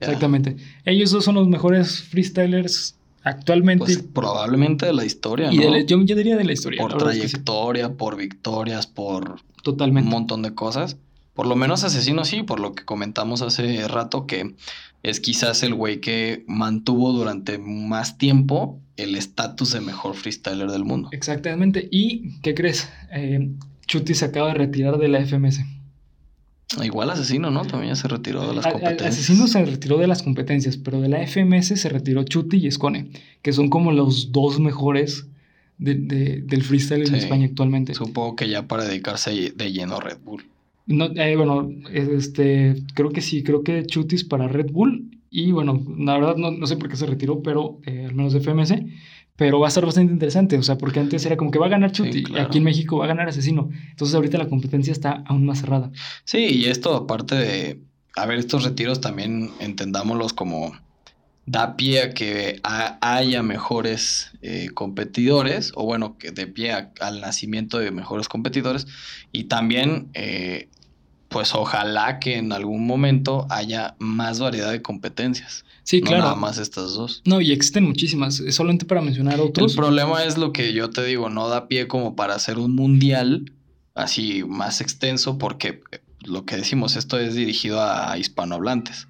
Exactamente. Ellos dos son los mejores freestylers actualmente. Pues probablemente de la historia, y ¿no? de la- yo, yo diría de la historia. por la verdad es que sí. trayectoria, por victorias, por un Totalmente. montón de cosas. Por lo menos asesino sí, por lo que comentamos hace rato, que es quizás el güey que mantuvo durante más tiempo el estatus de mejor freestyler del mundo. Exactamente. ¿Y qué crees? Eh, Chuti se acaba de retirar de la FMS. Igual asesino, ¿no? También ya se retiró de las competencias. Asesino se retiró de las competencias, pero de la FMS se retiró Chuti y Escone, que son como los dos mejores de- de- del freestyle en Sí. España actualmente. Supongo que ya para dedicarse de lleno a Red Bull. No, eh, bueno, este, creo que sí, creo que Chutis para Red Bull. Y bueno, la verdad no, no sé por qué se retiró, pero eh, al menos de FMS. Pero va a estar bastante interesante, o sea, porque antes era como que va a ganar Chuti, y claro. aquí en México va a ganar Asesino. Entonces ahorita la competencia está aún más cerrada. Sí, y esto aparte de, a ver, estos retiros también entendámoslos como da pie a que ha- haya mejores eh, competidores, o bueno, que de pie a- al nacimiento de mejores competidores, y también, eh, pues ojalá que en algún momento haya más variedad de competencias, Sí, no claro. nada más estas dos. No, y existen muchísimas. eh, Solamente para mencionar El otros. problema es lo que yo te digo, no da pie como para hacer un mundial así más extenso, porque lo que decimos, esto es dirigido a hispanohablantes.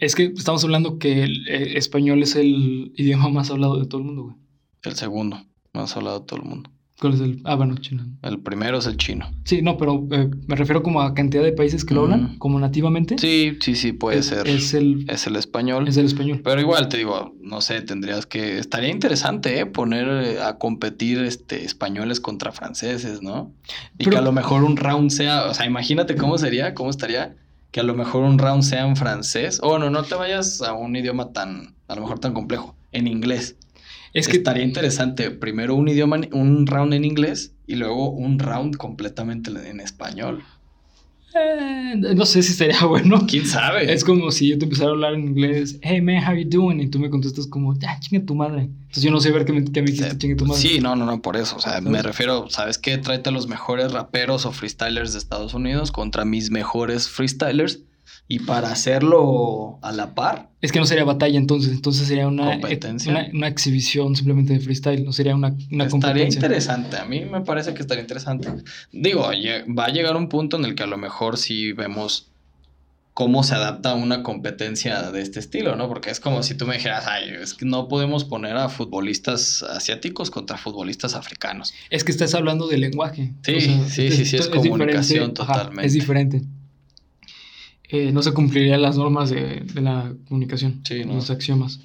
Es que estamos hablando que el eh, español es el idioma más hablado de todo el mundo, güey. El segundo, más hablado de todo el mundo. ¿Cuál es el? Ah, bueno, chino. El primero es el chino. Sí, no, pero eh, me refiero como a cantidad de países que lo hablan, como nativamente. Sí, sí, sí, puede es, ser. Es el, Es el español. es el español. Pero igual te digo, no sé, tendrías que. Estaría interesante, ¿eh? Poner eh, a competir este, españoles contra franceses, ¿no? Y Pero- que a lo mejor un round sea. O sea, imagínate cómo sería, cómo estaría que a lo mejor un round sea en francés. O no, no te vayas a un idioma tan. A lo mejor tan complejo. En inglés. Es que estaría interesante. Primero un idioma, un round en inglés y luego un round completamente en español. eh, no sé si sería bueno. ¿Quién sabe? Es como si yo te empezara a hablar en inglés, hey man, how you doing? Y tú me contestas como, ah, chinga tu madre. Entonces yo no sé ver qué me, qué me dijiste, chinga tu madre. Sí, no, no, no, por eso. O sea, me refiero, ¿sabes qué? Tráete a los mejores raperos o freestylers de Estados Unidos contra mis mejores freestylers. Y para hacerlo a la par, Es que no sería batalla entonces, entonces sería una, Competencia. una, una exhibición simplemente de freestyle, no sería una, una estaría competencia. interesante. A mí me parece que estaría interesante. Digo, va a llegar un punto en el que a lo mejor sí vemos cómo se adapta una competencia de este estilo, ¿no? Porque es como si tú me dijeras, ay, es que no podemos poner a futbolistas asiáticos contra futbolistas africanos. Es que estás hablando de lenguaje. Sí, sí, sí, sí, es comunicación. Ajá, totalmente. es diferente. Eh, no se cumplirían las normas de, de la comunicación, Sí, no. los axiomas.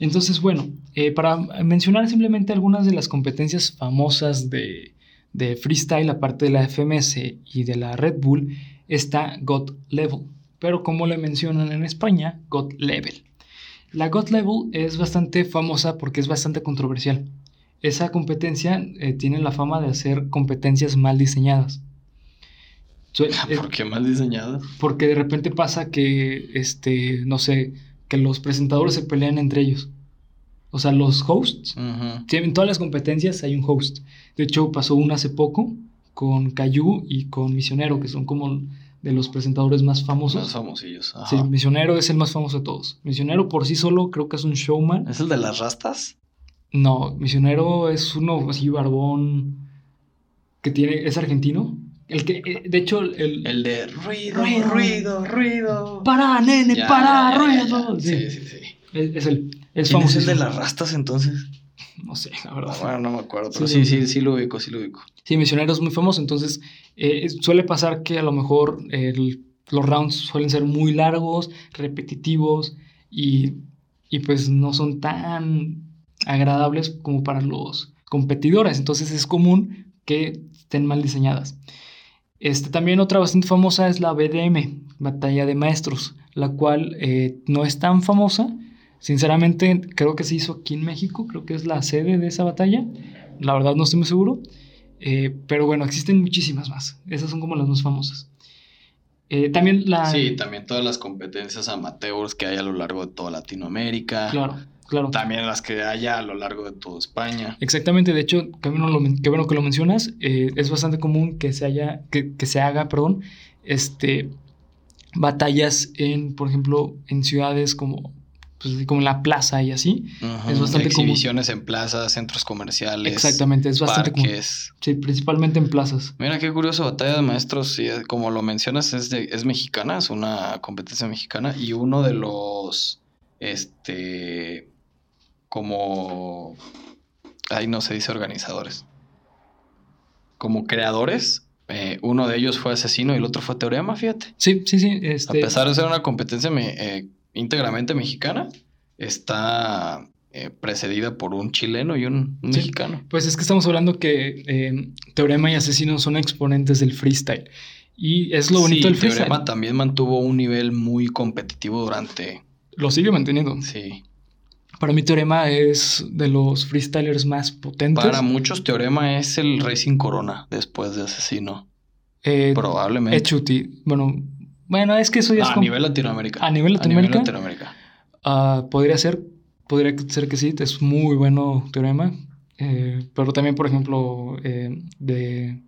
Entonces, bueno, eh, para mencionar simplemente algunas de las competencias famosas de, de freestyle, aparte de la FMS y de la Red Bull, está God Level. Pero como le mencionan en España, God Level. La God Level es bastante famosa porque es bastante controversial. Esa competencia eh, tiene la fama de hacer competencias mal diseñadas. Eh, ¿Por qué mal diseñada? porque de repente pasa que, este, no sé, que los presentadores se pelean entre ellos. O sea, los hosts, sí, en todas las competencias hay un host. De hecho, pasó una hace poco con Cayu y con Misionero, que son como de los presentadores más famosos. Más famosillos. Sí. Misionero es el más famoso de todos. Misionero por sí solo creo que es un showman. ¿Es el de las rastas? No, Misionero es uno así barbón que tiene, es argentino. El que, eh, de hecho, el... El de ruido, Ruido. ruido, ruido. ¡Para, nene! Ya, ¡Para, ya, ruido! ya. Sí, Sí, sí, sí. Es, es el... Es ¿Quién es el de las rastas entonces? No sé, la verdad. Bueno, no me acuerdo, pero Sí, sí, sí. sí, lo ubico, sí lo ubico. Sí, Misionero es muy famoso, entonces eh, suele pasar que a lo mejor el- los rounds suelen ser muy largos, repetitivos y, y pues no son tan agradables como para los competidores, entonces es común que estén mal diseñadas. Este, también otra bastante famosa es la BDM, Batalla de Maestros, la cual eh, no es tan famosa. Sinceramente, creo que se hizo aquí en México, creo que es la sede de esa batalla. La verdad no estoy muy seguro. Eh, pero bueno, existen muchísimas más. Esas son como las más famosas. Eh, también la... Sí, también todas las competencias amateurs que hay a lo largo de toda Latinoamérica. Claro, claro. También las que haya a lo largo de toda España. Exactamente, de hecho, qué bueno, qué bueno que lo mencionas. eh, es bastante común que se haya, que, que se haga, perdón, este, batallas en, por ejemplo, en ciudades como, pues, como en la plaza y así. Es bastante común. Exhibiciones en plazas, centros comerciales. Exactamente, es bastante común. Sí, principalmente en plazas. Mira qué curioso, Batalla de Maestros, sí, eh, como lo mencionas, es, de- es mexicana, es una competencia mexicana y uno de los, este, como, ahí no se dice organizadores, como creadores, eh, uno de ellos fue Asesino y el otro fue Teorema, fíjate. Sí, sí, sí. A Este, pesar de ser una competencia me- eh, íntegramente mexicana, está eh, precedida por un chileno y un, un Sí. mexicano. Pues es que estamos hablando que eh, Teorema y Asesino son exponentes del freestyle. Y es lo bonito Sí, del freestyle. Teorema también mantuvo un nivel muy competitivo durante. Lo sigue manteniendo. Sí. Para mí Teorema es de los freestylers más potentes. Para muchos, Teorema es el Racing Corona después de Asesino. Eh, Probablemente. Echuti. Bueno, bueno, es que eso ya es a nivel Latinoamérica. ¿A nivel Latinoamérica? Latinoamérica. Ah, podría ser, podría ser que sí, es muy bueno Teorema. Eh, pero también, por ejemplo, eh, de,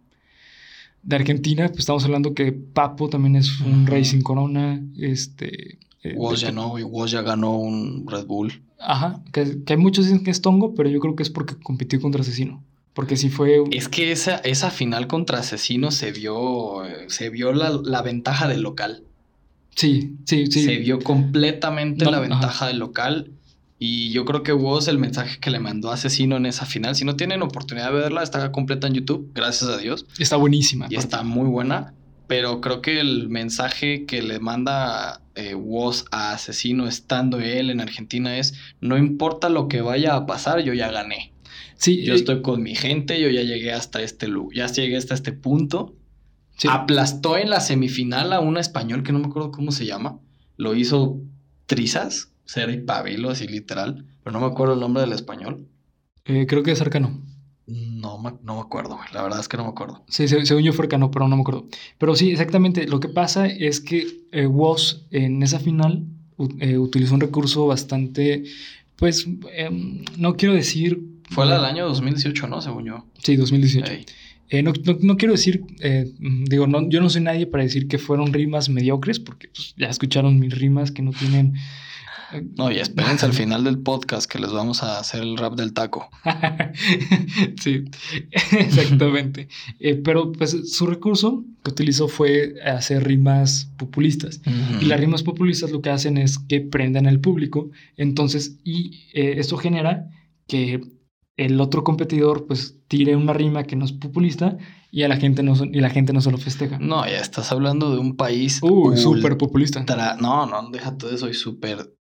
de Argentina, pues estamos hablando que Papo también es un Ujú. Racing Corona. Este. Eh, Woz ya no, y Woz ya ganó un Red Bull. Ajá, que, que hay muchos dicen que es Tongo, pero yo creo que es porque compitió contra Asesino. Porque sí fue. Es que esa, esa final contra Asesino se vio, eh, se vio la, la ventaja del local. Sí, sí, sí. Se vio completamente No, la ajá. ventaja del local. Y yo creo que Woz, el mensaje que le mandó a Asesino en esa final, si no tienen oportunidad de verla, está completa en YouTube, gracias a Dios. Está buenísima. Y aparte. está muy buena. Pero creo que el mensaje que le manda eh, Woz a Asesino estando él en Argentina es: no importa lo que vaya a pasar, yo ya gané. Sí, Yo eh, estoy con mi gente, yo ya llegué hasta este ya llegué hasta este punto. sí. Aplastó en la semifinal a un español que no me acuerdo cómo se llama. Lo hizo Trizas, Cera y Pabilo, así literal. Pero no me acuerdo el nombre del español. Eh, creo que es Arcano. No me, no me acuerdo. La verdad es que no me acuerdo. Sí, se- según yo fue Arcano, pero no me acuerdo. Pero sí, exactamente. Lo que pasa es que eh, Woz en esa final eh, utilizó un recurso bastante. Pues em, no quiero decir. Fue la del año 2018, ¿no? Según yo. Sí, 2018. Ey. Eh, no, no- no quiero decir, eh, digo, no, yo no soy nadie para decir que fueron rimas mediocres, porque pues, ya escucharon mis rimas que no tienen... No, y espérense al final del podcast que les vamos a hacer el rap del taco. sí, exactamente. Eh, pero pues su recurso que utilizó fue hacer rimas populistas. Y las rimas populistas lo que hacen es que prendan al público. Entonces, y eh, esto genera que el otro competidor pues tire una rima que no es populista y a la gente no, y la gente no se lo festeja. No, ya estás hablando de un país. Uy, súper populista. No, no, déjate de eso. Y súper.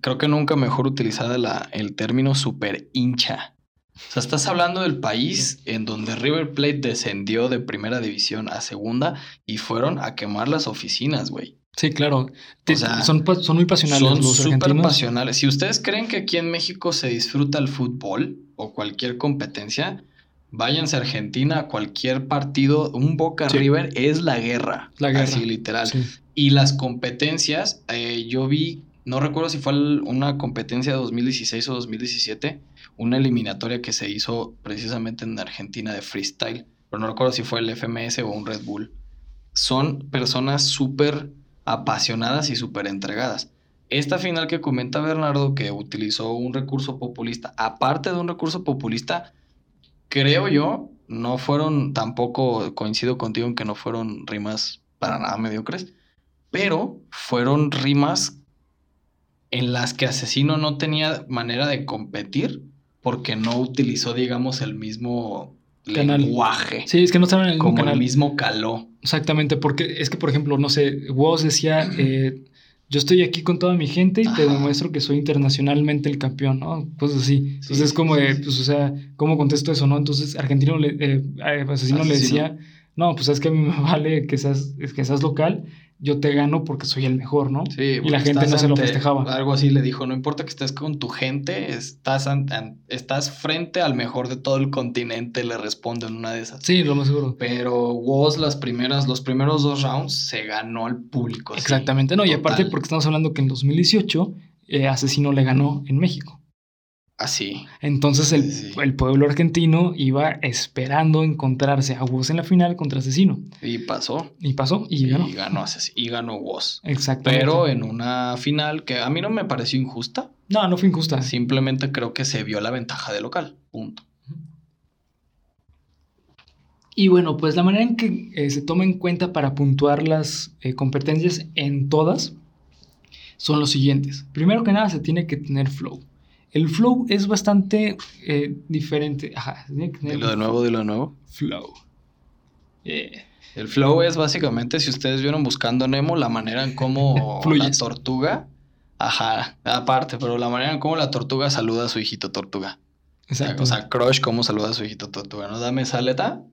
Creo que nunca mejor utilizada la, el término súper hincha. O sea, estás hablando del país en donde River Plate descendió de primera división a segunda y fueron a quemar las oficinas, güey. Sí, claro. Te- sea, son, son muy pasionales Son los súper argentinos. pasionales. Si ustedes creen que aquí en México se disfruta el fútbol o cualquier competencia, váyanse a Argentina a cualquier partido. Un Boca Sí. River es la guerra. La guerra. Así literal. Sí. Y las competencias, eh, yo vi, no recuerdo si fue una competencia de 2016 o 2017, una eliminatoria que se hizo precisamente en Argentina de freestyle, pero no recuerdo si fue el FMS o un Red Bull. Son personas súper apasionadas y súper entregadas. Esta final que comenta Bernardo, que utilizó un recurso populista, aparte de un recurso populista, creo yo, no fueron, tampoco coincido contigo en que no fueron rimas para nada mediocres, pero fueron rimas en las que Asesino no tenía manera de competir porque no utilizó, digamos, el mismo Canal. lenguaje, Sí, es que no estaban en el mismo como canal. el mismo caló. Exactamente, porque es que, por ejemplo, no sé, Woz decía, eh, yo estoy aquí con toda mi gente y te demuestro que soy internacionalmente el campeón, ¿no? Cosas así. Entonces Sí, es como sí, pues, o sea, ¿cómo contesto eso, no? Entonces Argentino le, eh, Asesino le decía, no, pues es que a mí me vale que seas, que seas local, yo te gano porque soy el mejor, ¿no? Sí, y la gente no se lo ante- festejaba. Algo así le dijo, no importa que estés con tu gente, estás, an- an- estás frente al mejor de todo el continente, le responde en una de esas. Sí, lo más seguro. Pero Woz las primeras, los primeros dos rounds se ganó al público. Exactamente, no, y aparte porque estamos hablando que en 2018 eh, Asesino le ganó en México. Así. Entonces el, Sí. el pueblo argentino iba esperando encontrarse a Woz en la final contra Asesino. Y pasó. Y pasó y Y ganó. ganó, Asesi- y ganó Woz. Exactamente. Pero en una final que a mí no me pareció injusta. No, no fue injusta. Simplemente creo que se vio la ventaja de local. Punto. Y bueno, pues la manera en que eh, se toma en cuenta para puntuar las eh, competencias en todas son los siguientes. Primero que nada, se tiene que tener flow. El flow es bastante eh, diferente. Ajá, Dilo de nuevo, dilo de nuevo. flow. Eh, El flow es básicamente, si ustedes vieron buscando Nemo, la manera en cómo la tortuga Ajá, aparte, pero la manera en cómo la tortuga saluda a su hijito tortuga. Exacto. O sea, Crush, cómo saluda a su hijito tortuga, ¿no? Dame esa aleta,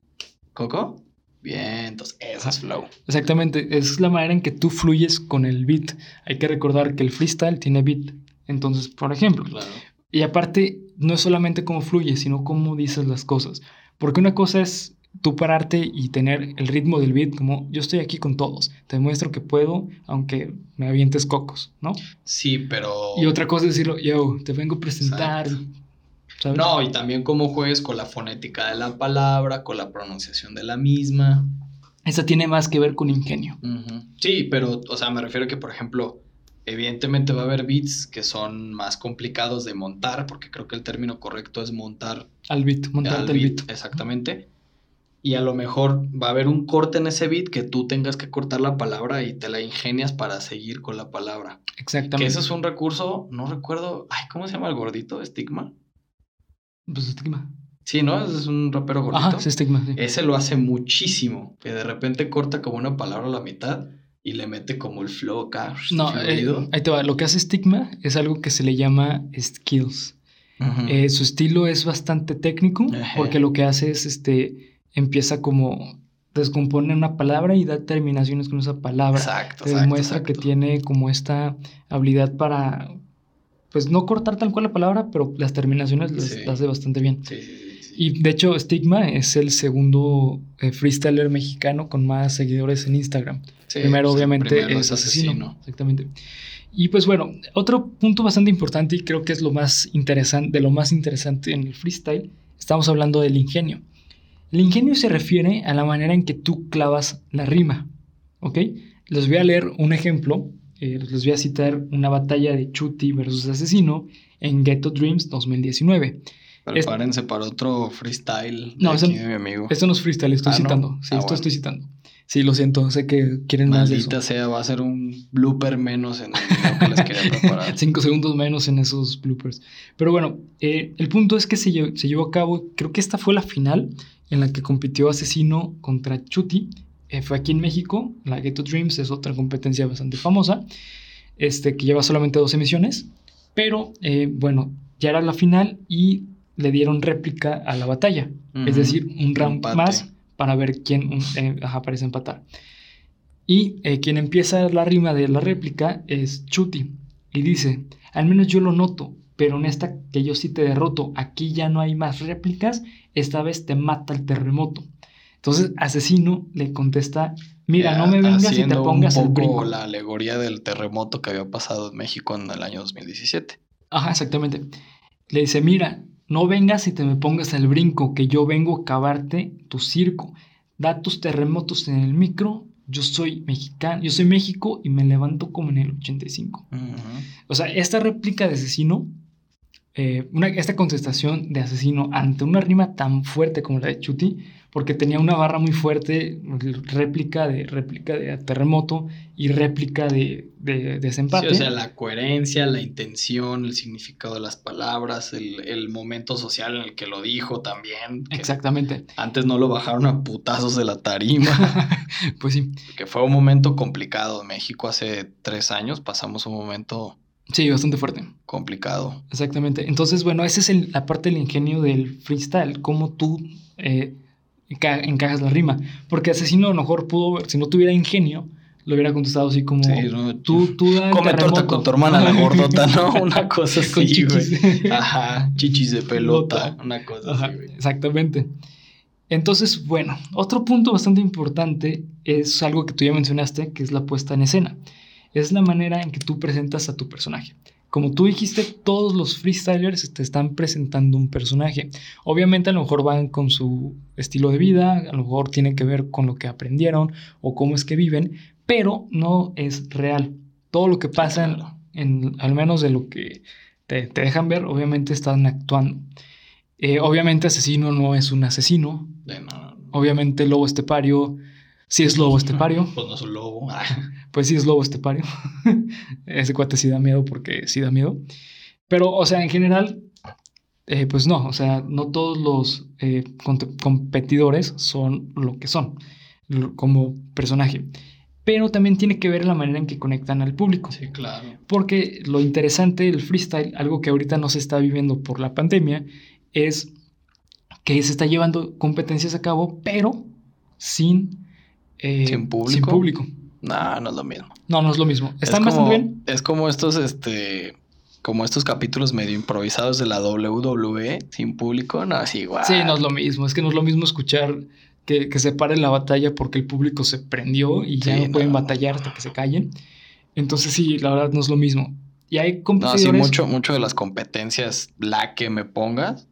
Coco. Bien, entonces eso es flow. Exactamente, es la manera en que tú fluyes con el beat. Hay que recordar que el freestyle tiene beat. Entonces, por ejemplo, Claro. Y aparte, no es solamente cómo fluyes, sino cómo dices las cosas. Porque una cosa es tú pararte y tener el ritmo del beat como yo estoy aquí con todos, te demuestro que puedo, aunque me avientes cocos, ¿no? Sí, pero. Y otra cosa es decirlo, yo, te vengo a presentar, ¿sabes? No, y también cómo juegues con la fonética de la palabra, con la pronunciación de la misma. Esa tiene más que ver con ingenio. Sí, pero, o sea, me refiero que, por ejemplo, evidentemente va a haber beats que son más complicados de montar, porque creo que el término correcto es montar Al beat, montarte al el beat. Exactamente. Y a lo mejor va a haber un corte en ese beat que tú tengas que cortar la palabra y te la ingenias para seguir con la palabra. Que Exactamente. ese es un recurso, no recuerdo, ay, ¿cómo se llama el gordito? ¿Estigma? Pues estigma. Sí, ¿no? Es un rapero gordito. Ajá, es estigma, sí. Ese lo hace muchísimo, que de repente corta como una palabra a la mitad y le mete como el flow acá. No, eh, ahí te va. Lo que hace Stigma es algo que se le llama skills. Eh, su estilo es bastante técnico porque lo que hace es, este, empieza como descompone una palabra y da terminaciones con esa palabra. exacto, Te exacto, demuestra que tiene como esta habilidad para, pues no cortar tal cual la palabra, pero las terminaciones las Sí. hace bastante bien. Sí. Y de hecho, Stigma es el segundo eh, freestyler mexicano con más seguidores en Instagram. Sí, primero, pues, obviamente, primero es asesino. Exactamente. Y pues bueno, otro punto bastante importante y creo que es lo más interesante, de lo más interesante en el freestyle, estamos hablando del ingenio. El ingenio se refiere a la manera en que tú clavas la rima, ¿ok? Les voy a leer un ejemplo, eh, les voy a citar una batalla de Chuti versus Asesino en Ghetto Dreams 2019. es- Prepárense para otro freestyle de No, aquí mi amigo. Esto no es freestyle, estoy Ah, ¿no? citando. Sí, Ah, esto bueno. estoy citando. Sí, lo siento, sé que quieren más de eso. Maldita sea, va a ser un blooper menos en video que les quería preparar. Cinco segundos menos en esos bloopers. Pero bueno, eh, el punto es que se llevó, se llevó a cabo, creo que esta fue la final en la que compitió Asesino contra Chuti. Eh, fue aquí en México, la Ghetto Dreams es otra competencia bastante famosa, este, que lleva solamente dos emisiones. Pero eh, bueno, ya era la final y le dieron réplica a la batalla. Es decir, un round Empate. más para ver quién eh, ajá, parece empatar. Y eh, quien empieza la rima de la réplica es Chuti. Y dice, al menos yo lo noto, pero en esta que yo sí te derroto, aquí ya no hay más réplicas, esta vez te mata el terremoto. Entonces Asesino le contesta, mira, no me vengas y te pongas un el poco brinco. la alegoría del terremoto que había pasado en México en el año 2017. Ajá, exactamente. Le dice, mira, no vengas y te me pongas el brinco, que yo vengo a cavarte tu circo. Da tus terremotos en el micro, yo soy mexicano, yo soy México y me levanto como en el 85. O sea, esta réplica de asesino, eh, una, esta contestación de asesino ante una rima tan fuerte como la de Chuti, porque tenía una barra muy fuerte, réplica de réplica de terremoto y réplica de, de desempate. Sí, o sea, la coherencia, la intención, el significado de las palabras, el, el momento social en el que lo dijo también. Exactamente. Antes no lo bajaron a putazos de la tarima, Pues sí. que fue un momento complicado. En México hace tres años pasamos un momento Sí, bastante fuerte. complicado. Exactamente. Entonces, bueno, esa es el- la parte del ingenio del freestyle, cómo tú eh, enca- encajas la rima. Porque Asesino a lo mejor pudo, si no tuviera ingenio, lo hubiera contestado así como... Sí, ¿no? Tú, tú da el Come torta terremoto". con tu hermana la gordota, ¿no? Una cosa Con así, güey. chiquis. Ajá, chichis de pelota, Pelota. una cosa Ajá, así, güey. exactamente. Entonces, bueno, otro punto bastante importante es algo que tú ya mencionaste, que es la puesta en escena. Es la manera en que tú presentas a tu personaje. Como tú dijiste, todos los freestylers te están presentando un personaje. Obviamente a lo mejor van con su estilo de vida, a lo mejor tiene que ver con lo que aprendieron o cómo es que viven, pero no es real. Todo lo que pasa, en- al menos de lo que te, te dejan ver, obviamente están actuando. Eh, obviamente asesino no es un asesino. De. Obviamente lobo estepario sí es lobo estepario. Pues no es un lobo. Ah, Pues sí es lobo estepario. Ese cuate sí da miedo porque sí da miedo. Pero, o sea, en general, eh, pues no. O sea, no todos los eh, competidores son lo que son como personaje. pero también tiene que ver la manera en que conectan al público. Sí, claro. Porque lo interesante del freestyle, algo que ahorita no se está viviendo por la pandemia, es que se está llevando competencias a cabo, pero sin, eh, ¿Sin público? sin público. No, no es lo mismo. No, no es lo mismo. Es ¿Están como, bastante bien? es como estos, este, como estos capítulos medio improvisados de la WWE sin público. No, es igual. Sí, no es lo mismo. Es que no es lo mismo escuchar que, que se pare la batalla porque el público se prendió y ya Sí, no pueden batallar hasta que se callen. Entonces sí, la verdad no es lo mismo. Y hay No, sí, competidores... mucho, mucho de las competencias, la que me pongas.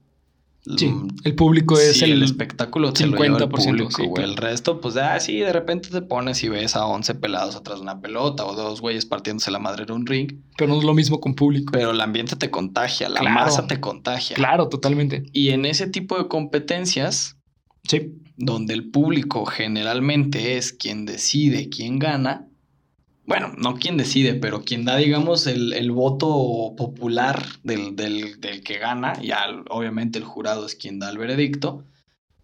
Sí, mm, el público es sí, el... el espectáculo te lo lleva el 50%, público, sí, güey. claro. El resto, pues, ah, sí, de repente te pones y ves a 11 pelados atrás de una pelota o dos güeyes partiéndose la madre en un ring, Pero no es lo mismo con público. pero el ambiente te contagia, la Claro. masa te contagia. Claro, totalmente. Y en ese tipo de competencias, Sí, donde el público generalmente es quien decide quién gana, bueno, no quien decide, pero quien da, digamos, el, el voto popular del, del- del que gana, ya obviamente el jurado es quien da el veredicto,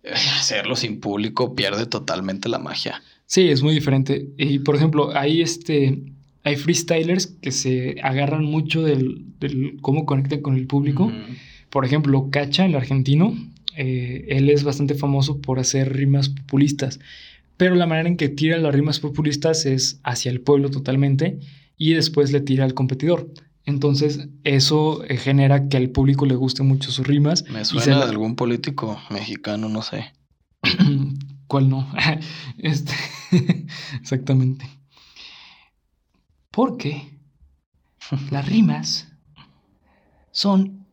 eh, hacerlo sin público pierde totalmente la magia. sí, es muy diferente. Y por ejemplo, hay este... Hay freestylers que se agarran mucho del, del cómo conectan con el público. Por ejemplo, Cacha, el argentino, eh, él es bastante famoso por hacer rimas populistas, pero la manera en que tira las rimas populistas es hacia el pueblo totalmente y después le tira al competidor. Entonces, eso eh, genera que al público le guste mucho sus rimas. Me y suena la- de algún político mexicano, no sé. ¿Cuál no? Este, exactamente. Porque las rimas son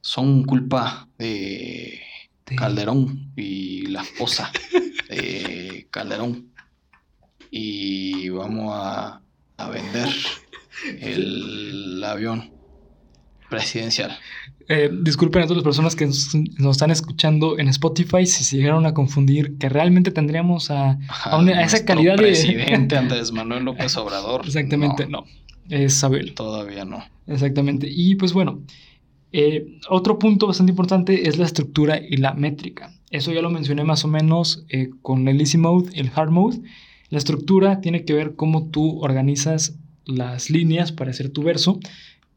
Son culpa de de- Calderón y la esposa de Calderón. Y vamos a, a vender el avión presidencial. Eh, disculpen a todas las personas que nos, nos están escuchando en Spotify si se llegaron a confundir que realmente tendríamos a... A una- a esa calidad de- presidente Andrés Manuel López Obrador. Exactamente, no, no. Es Abel. Todavía no. Exactamente. Y pues bueno, eh, otro punto bastante importante es la estructura y la métrica. Eso ya lo mencioné más o menos eh, con el Easy Mode el Hard Mode. La estructura tiene que ver cómo tú organizas las líneas para hacer tu verso,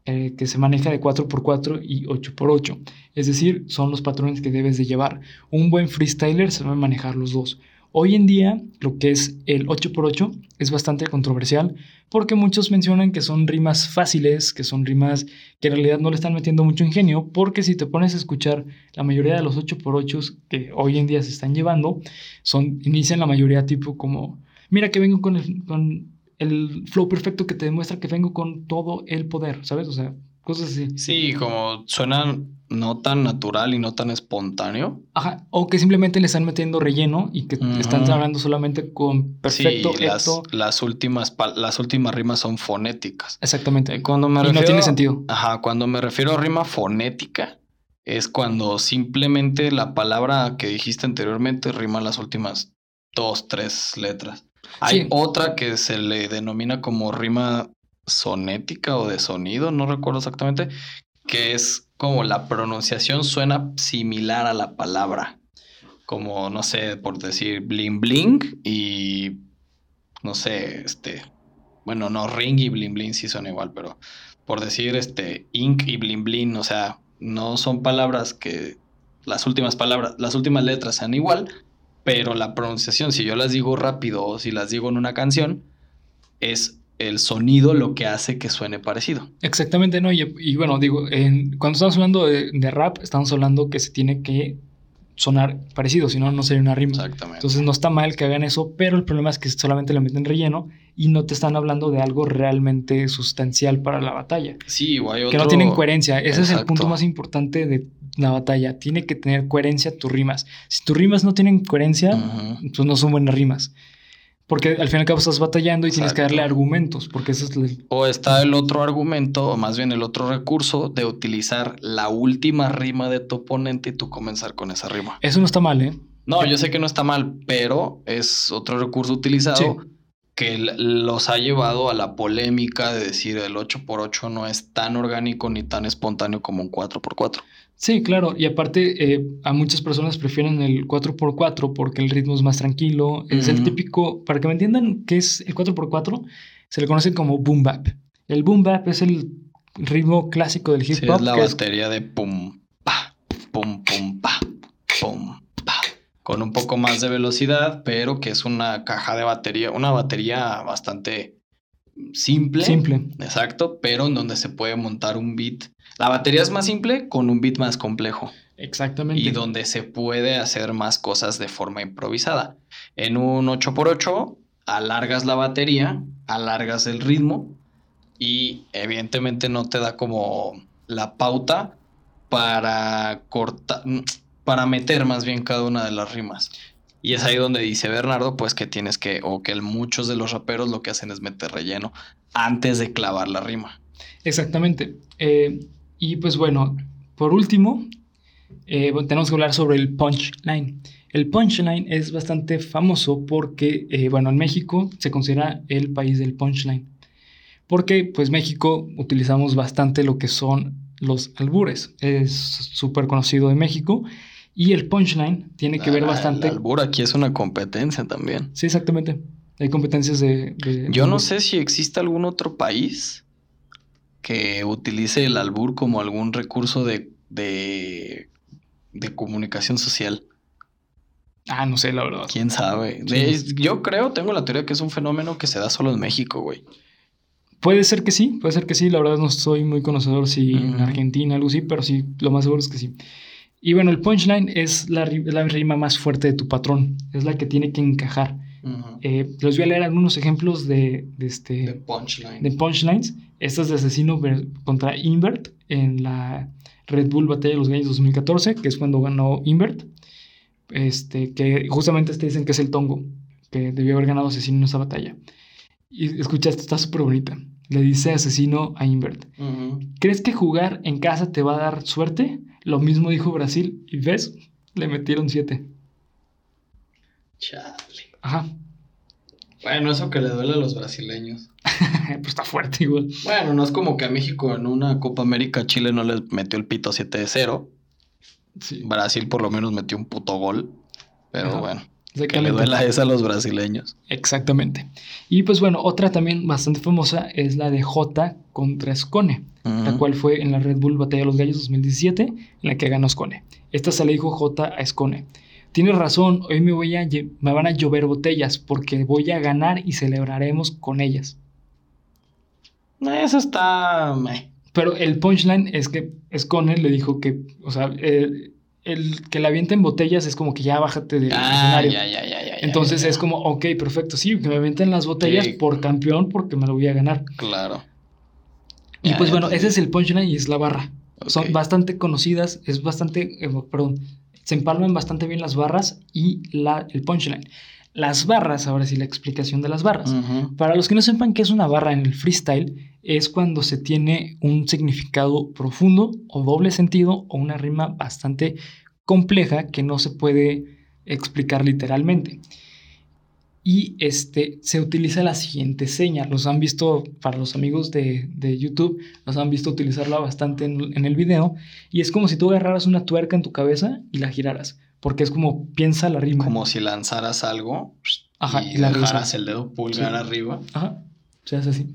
eh, que se maneja de 4x4 y 8x8. Es decir, son los patrones que debes de llevar. Un buen freestyler sabe manejar los dos. Hoy en día, lo que es el 8x8 es bastante controversial porque muchos mencionan que son rimas fáciles, que son rimas que en realidad no le están metiendo mucho ingenio, porque si te pones a escuchar la mayoría de los 8x8 que hoy en día se están llevando, son, inician la mayoría tipo como, mira que vengo con el, con el flow perfecto que te demuestra que vengo con todo el poder, ¿sabes? O sea, cosas así. Sí, como suena no tan natural y no tan espontáneo. Ajá, o que simplemente le están metiendo relleno y que están hablando solamente con perfecto, sí, las, últimas las últimas rimas son fonéticas. Exactamente. Eh, Cuando me y refiero, no tiene sentido. Ajá, cuando me refiero a rima fonética, es cuando simplemente la palabra que dijiste anteriormente rima las últimas dos, tres letras. Hay Sí. otra que se le denomina como rima sonética o de sonido, no recuerdo exactamente, que es como la pronunciación suena similar a la palabra. Como, no sé, por decir bling bling y no sé, este, bueno, no, ring y bling bling sí son igual, pero por decir este ink y bling bling, o sea, no son palabras que las últimas palabras, las últimas letras sean igual, pero la pronunciación, si yo las digo rápido o si las digo en una canción, es el sonido lo que hace que suene parecido. Exactamente, ¿no? Y, y bueno, digo, en- cuando estamos hablando de, de rap, estamos hablando que se tiene que sonar parecido, si no, no sería una rima. Exactamente. Entonces no está mal que hagan eso, pero el problema es que solamente le meten relleno y no te están hablando de algo realmente sustancial para la batalla. sí, o hay Que no otro- tienen coherencia. Ese es el punto más importante de la batalla. Tiene que tener coherencia tus rimas. Si tus rimas no tienen coherencia, pues no son buenas rimas. Porque al fin y al cabo estás batallando y tienes que Exacto. darle argumentos, porque eso es el- O está el otro argumento, o más bien el otro recurso, de utilizar la última rima de tu oponente y tú comenzar con esa rima. Eso no está mal, ¿eh? No, yo sé que no está mal, pero es otro recurso utilizado Sí. que los ha llevado a la polémica de decir el 8x8 no es tan orgánico ni tan espontáneo como un 4x4. Sí, claro. Y aparte, eh, a muchas personas prefieren el 4x4 porque el ritmo es más tranquilo. Es el típico, para que me entiendan qué es el 4x4, se le conoce como boom bap. El boom bap es el ritmo clásico del hip Sí, hop. es la es- batería de pum, pa, pum, pum, pa, pum, pa. Con un poco más de velocidad, pero que es una caja de batería, una batería bastante simple. simple. Exacto, pero en donde se puede montar un beat. La batería es más simple con un beat más complejo Exactamente. y donde se puede hacer más cosas de forma improvisada. En un 8x8 alargas la batería, alargas el ritmo y evidentemente no te da como la pauta para cortar, para meter más bien cada una de las rimas. Y es ahí donde dice Bernardo, pues que tienes que, o que el- muchos de los raperos lo que hacen es meter relleno antes de clavar la rima. Exactamente. Eh, y pues bueno, por último, eh, tenemos que hablar sobre el punchline. El punchline es bastante famoso porque, eh, bueno, en México se considera el país del punchline. Porque, pues, México utilizamos bastante lo que son los albures. Es súper conocido en México. Y el punchline tiene que ver Ah, bastante. El albur aquí es una competencia también. Sí, exactamente. Hay competencias de. de- Yo no sé si existe algún otro país que utilice el albur como algún recurso de, de, de comunicación social. Ah, no sé, la verdad. ¿Quién sabe? De- yo creo, tengo la teoría que es un fenómeno que se da solo en México, güey. Puede ser que sí, puede ser que sí. La verdad no soy muy conocedor si en. Argentina algo así, pero sí, lo más seguro es que sí. Y bueno, el punchline es la, la rima más fuerte de tu patrón. Es la que tiene que encajar. Eh, les voy a leer algunos ejemplos de, de este, De punchline. de punchlines. Esta es de Asesino contra Invert en la Red Bull Batalla de los Gallos 2014, que es cuando ganó Invert. Este, que justamente te dicen que es el Tongo, que debió haber ganado Asesino en esa batalla. Y escucha, esto está súper bonita. Le dice Asesino a Invert. ¿Crees que jugar en casa te va a dar suerte? Lo mismo dijo Brasil y ves, le metieron siete. Chale. Ajá, Bueno, eso que le duele a los brasileños. pues está fuerte igual. Bueno, no es como que a México en una Copa América Chile no les metió el pito 7 de 0. Sí, Brasil por lo menos metió un puto gol. Pero Ajá. bueno, que le duela esa a los brasileños. Exactamente. Y pues bueno, otra también bastante famosa es la de J contra Scone, la cual fue en la Red Bull Batalla de los Gallos 2017, en la que ganó Scone. Esta se le dijo J a Scone. Tienes razón, hoy me, voy a, me van a llover botellas porque voy a ganar y celebraremos con ellas. Eso está. meh. Pero el punchline es que Scone le dijo que, o sea, eh, el que la avienten botellas es como que ya bájate del Ah, escenario. ya, ya, ya, ya, ya, Entonces es como, ok, perfecto, sí, que me avienten las botellas Sí. por campeón porque me lo voy a ganar. Claro. Y pues bueno, ese es el punchline y es la barra. Son bastante conocidas, es bastante, eh, perdón, se empalman bastante bien las barras y la, el punchline. Las barras, ahora sí la explicación de las barras. Para los que no sepan qué es una barra en el freestyle, es cuando se tiene un significado profundo o doble sentido o una rima bastante compleja que no se puede explicar literalmente. Y este, se utiliza la siguiente seña. Los han visto, para los amigos de, de YouTube, los han visto utilizarla bastante en, en el video. Y es como si tú agarraras una tuerca en tu cabeza y la giraras. Porque es como piensa la rima. Como si lanzaras algo Ajá, y, y la dejaras el dedo pulgar Sí. arriba. Ajá, se hace así.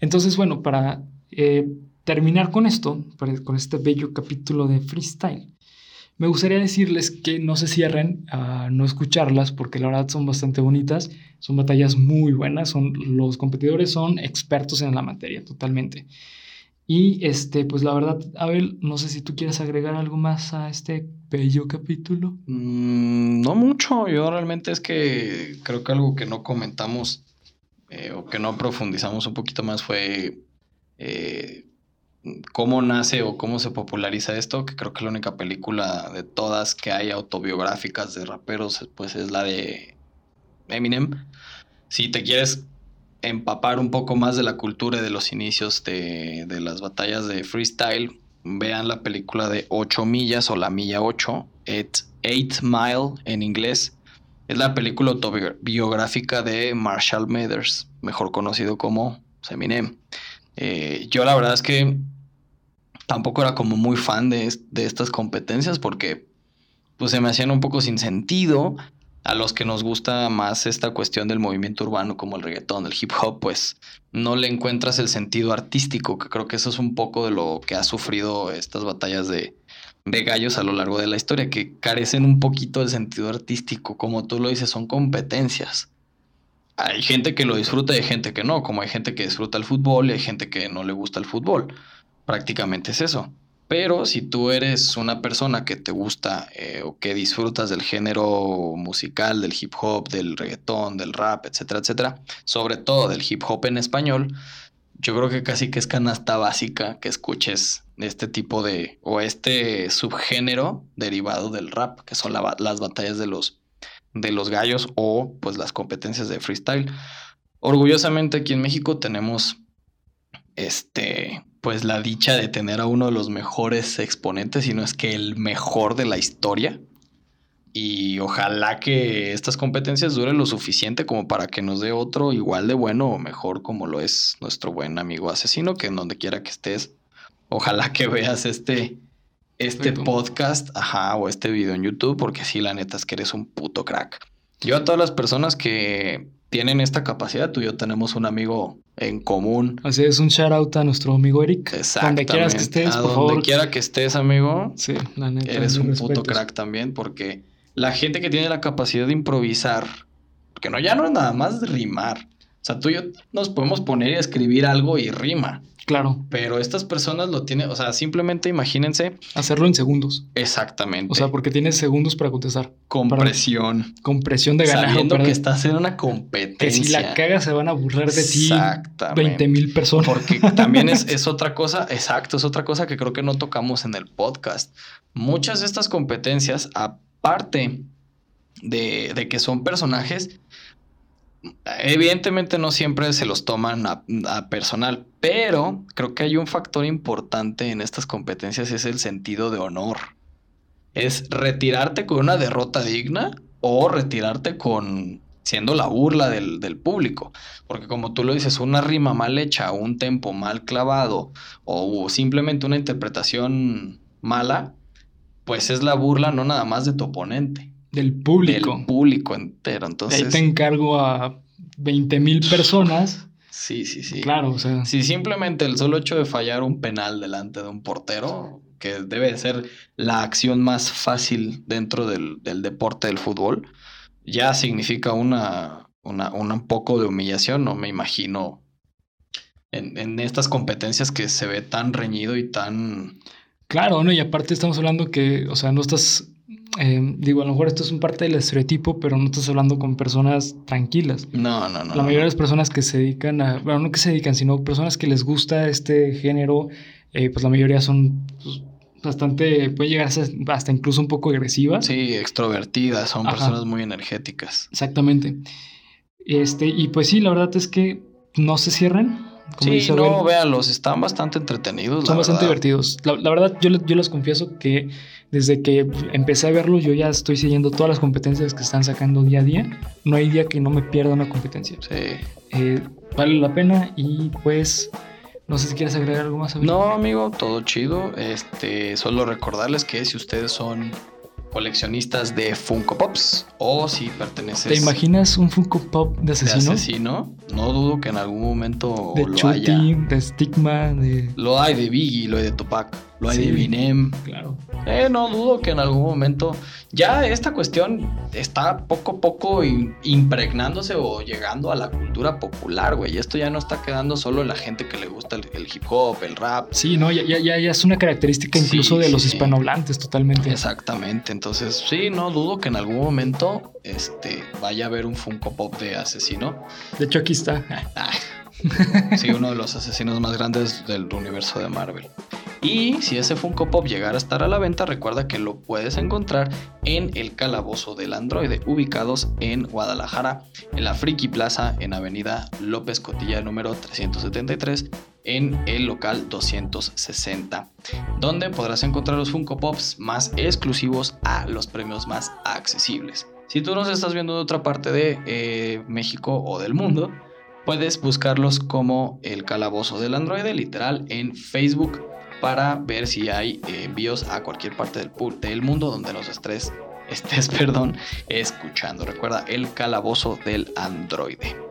Entonces, bueno, para eh, terminar con esto, con este bello capítulo de freestyle, me gustaría decirles que no se cierren a no escucharlas porque la verdad son bastante bonitas, son batallas muy buenas, son, los competidores son expertos en la materia totalmente. Y este, pues la verdad, Abel, no sé si tú quieres agregar algo más a este bello capítulo. Mm, no mucho, yo realmente es que creo que algo que no comentamos eh, o que no profundizamos un poquito más fue eh, cómo nace o cómo se populariza esto, que creo que la única película de todas que hay autobiográficas de raperos pues es la de Eminem. Si te quieres empapar un poco más de la cultura y de los inicios de, de las batallas de freestyle, vean la película de 8 millas o la milla 8, 8 Mile en inglés. Es la película autobiográfica de Marshall Mathers, mejor conocido como Eminem. Eh, yo la verdad es que tampoco era como muy fan de, de estas competencias porque pues se me hacían un poco sin sentido. A los que nos gusta más esta cuestión del movimiento urbano como el reggaetón, el hip hop, pues no le encuentras el sentido artístico, que creo que eso es un poco de lo que ha sufrido estas batallas de, de gallos a lo largo de la historia, que carecen un poquito del sentido artístico, como tú lo dices, son competencias. Hay gente que lo disfruta y hay gente que no, como hay gente que disfruta el fútbol y hay gente que no le gusta el fútbol. Prácticamente es eso. Pero si tú eres una persona que te gusta eh, o que disfrutas del género musical, del hip hop, del reggaetón, del rap, etcétera, etcétera, sobre todo del hip hop en español, yo creo que casi que es canasta básica que escuches este tipo de, o este subgénero derivado del rap, que son las batallas de los, de los gallos o pues las competencias de freestyle. Orgullosamente aquí en México tenemos este, pues la dicha de tener a uno de los mejores exponentes, y no es que el mejor de la historia. Y ojalá que estas competencias duren lo suficiente como para que nos dé otro igual de bueno o mejor como lo es nuestro buen amigo asesino, que en donde quiera que estés, ojalá que veas este, este podcast, ajá, o este video en YouTube, porque sí, la neta es que eres un puto crack. Yo a todas las personas que tienen esta capacidad. Tú y yo tenemos un amigo en común. Así es, un shout out a nuestro amigo Eric. Exactamente. Donde quieras que estés, a donde quiera que estés, amigo. Sí, la neta. Eres un puto crack también, porque la gente que tiene la capacidad de improvisar, porque no, ya no es nada más rimar. O sea, tú y yo nos podemos poner y escribir algo y rima. Claro. Pero estas personas lo tienen, o sea, simplemente imagínense. Hacerlo en segundos. Exactamente. O sea, porque tienes segundos para contestar. Compresión. Compresión de ganar. Sabiendo que estás en una competencia. Que si la cagas se van a burlar de ti. Exactamente. 20 mil personas. Porque también es, es otra cosa, exacto, es otra cosa que creo que no tocamos en el podcast. Muchas de estas competencias, aparte de, de que son personajes, evidentemente no siempre se los toman a, personal, pero creo que hay un factor importante en estas competencias, es el sentido de honor. Es retirarte con una derrota digna o retirarte con siendo la burla del, del, público. Porque como tú lo dices, una rima mal hecha, un tempo mal clavado o simplemente una interpretación mala, pues es la burla no nada más de tu oponente, del público. Del público entero. Entonces. Ahí te encargo a 20 mil personas. Sí, sí, sí. Claro, o sea. Si simplemente el solo hecho de fallar un penal delante de un portero, que debe ser la acción más fácil dentro del, deporte del fútbol, ya significa una, una, un poco de humillación. No me imagino en, en estas competencias que se ve tan reñido y tan. Claro, ¿no? Y aparte estamos hablando que, o sea, no estás eh, digo, a lo mejor esto es un parte del estereotipo, pero no estás hablando con personas tranquilas. No, no, no. La mayoría de las personas que se dedican a, bueno, no que se dedican, sino personas que les gusta este género, eh, pues la mayoría son pues, bastante, puede llegar a ser hasta incluso un poco agresivas. Sí, extrovertidas, son personas muy energéticas. Exactamente. Este, y pues sí, la verdad es que no se cierran. sí, no, véanlos, están bastante entretenidos. Son bastante divertidos. La, verdad, yo, yo les confieso que desde que empecé a verlo, yo ya estoy siguiendo todas las competencias que están sacando día a día. No hay día que no me pierda una competencia. Sí. Eh, vale la pena y pues no sé si quieres agregar algo más. Amigo. No, amigo, todo chido. Este, solo recordarles que si ustedes son coleccionistas de Funko Pops o si perteneces. ¿Te imaginas un Funko Pop de asesino? De asesino, no dudo que en algún momento de lo haya. De Stigma, de. Lo hay de Biggie, lo hay de Tupac, lo de Eminem. Claro. Eh, no dudo que en algún momento ya esta cuestión está poco a poco impregnándose o llegando a la cultura popular, güey. Esto ya no está quedando solo en la gente que le gusta el, hip hop, el rap. Sí, no, ya, ya, ya es una característica incluso de los hispanohablantes totalmente. Exactamente. Entonces, sí, no dudo que en algún momento este, vaya a haber un Funko Pop de asesino. De hecho, aquí está. sí, uno de los asesinos más grandes del universo de Marvel. Y si ese Funko Pop llegara a estar a la venta, recuerda que lo puedes encontrar en el Calabozo del Androide, ubicados en Guadalajara, en la Friki Plaza, en Avenida López Cotilla número 373, en el local 260, donde podrás encontrar los Funko Pops más exclusivos a los premios más accesibles. Si tú nos estás viendo de otra parte de eh, México o del mundo, puedes buscarlos como el Calabozo del Androide, literal, en Facebook para ver si hay eh, envíos a cualquier parte del, mundo donde nos estés, estés perdón, escuchando. Recuerda el calabozo del androide.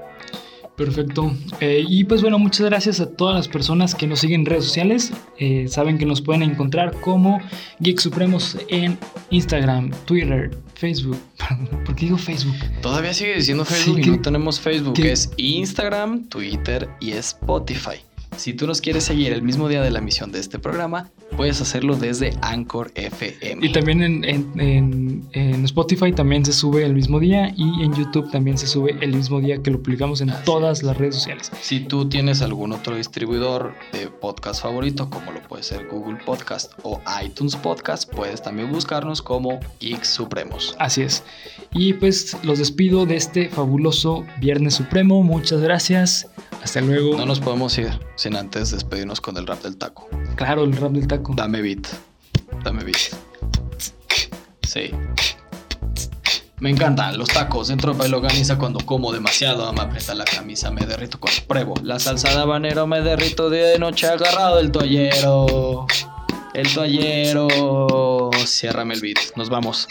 Perfecto. Eh, y pues bueno, muchas gracias a todas las personas que nos siguen en redes sociales. Eh, saben que nos pueden encontrar como Geek Supremos en Instagram, Twitter, Facebook. ¿Por qué digo Facebook? Todavía sigue diciendo Facebook Sí, y que- no tenemos Facebook. que- Es Instagram, Twitter y Spotify. Si tú nos quieres seguir el mismo día de la emisión de este programa, puedes hacerlo desde Anchor FM. Y también en, en- en- en Spotify también se sube el mismo día y en YouTube también se sube el mismo día que lo publicamos en Así todas es. las redes sociales. Si tú tienes algún otro distribuidor de podcast favorito, como lo puede ser Google Podcast o iTunes Podcast, puedes también buscarnos como Geeks Supremos. Así es. Y pues los despido de este fabuloso Viernes Supremo. Muchas gracias. Hasta luego. No nos podemos ir sin antes despedirnos con el rap del taco. Claro, el rap del taco. Dame beat. Dame beat. Sí. Me encantan los tacos. Dentro de longaniza cuando como demasiado. Me aprieta la camisa, me derrito cuando pruebo. La salsa de habanero me derrito de noche agarrado el toallero. El toallero. Ciérrame el beat. Nos vamos.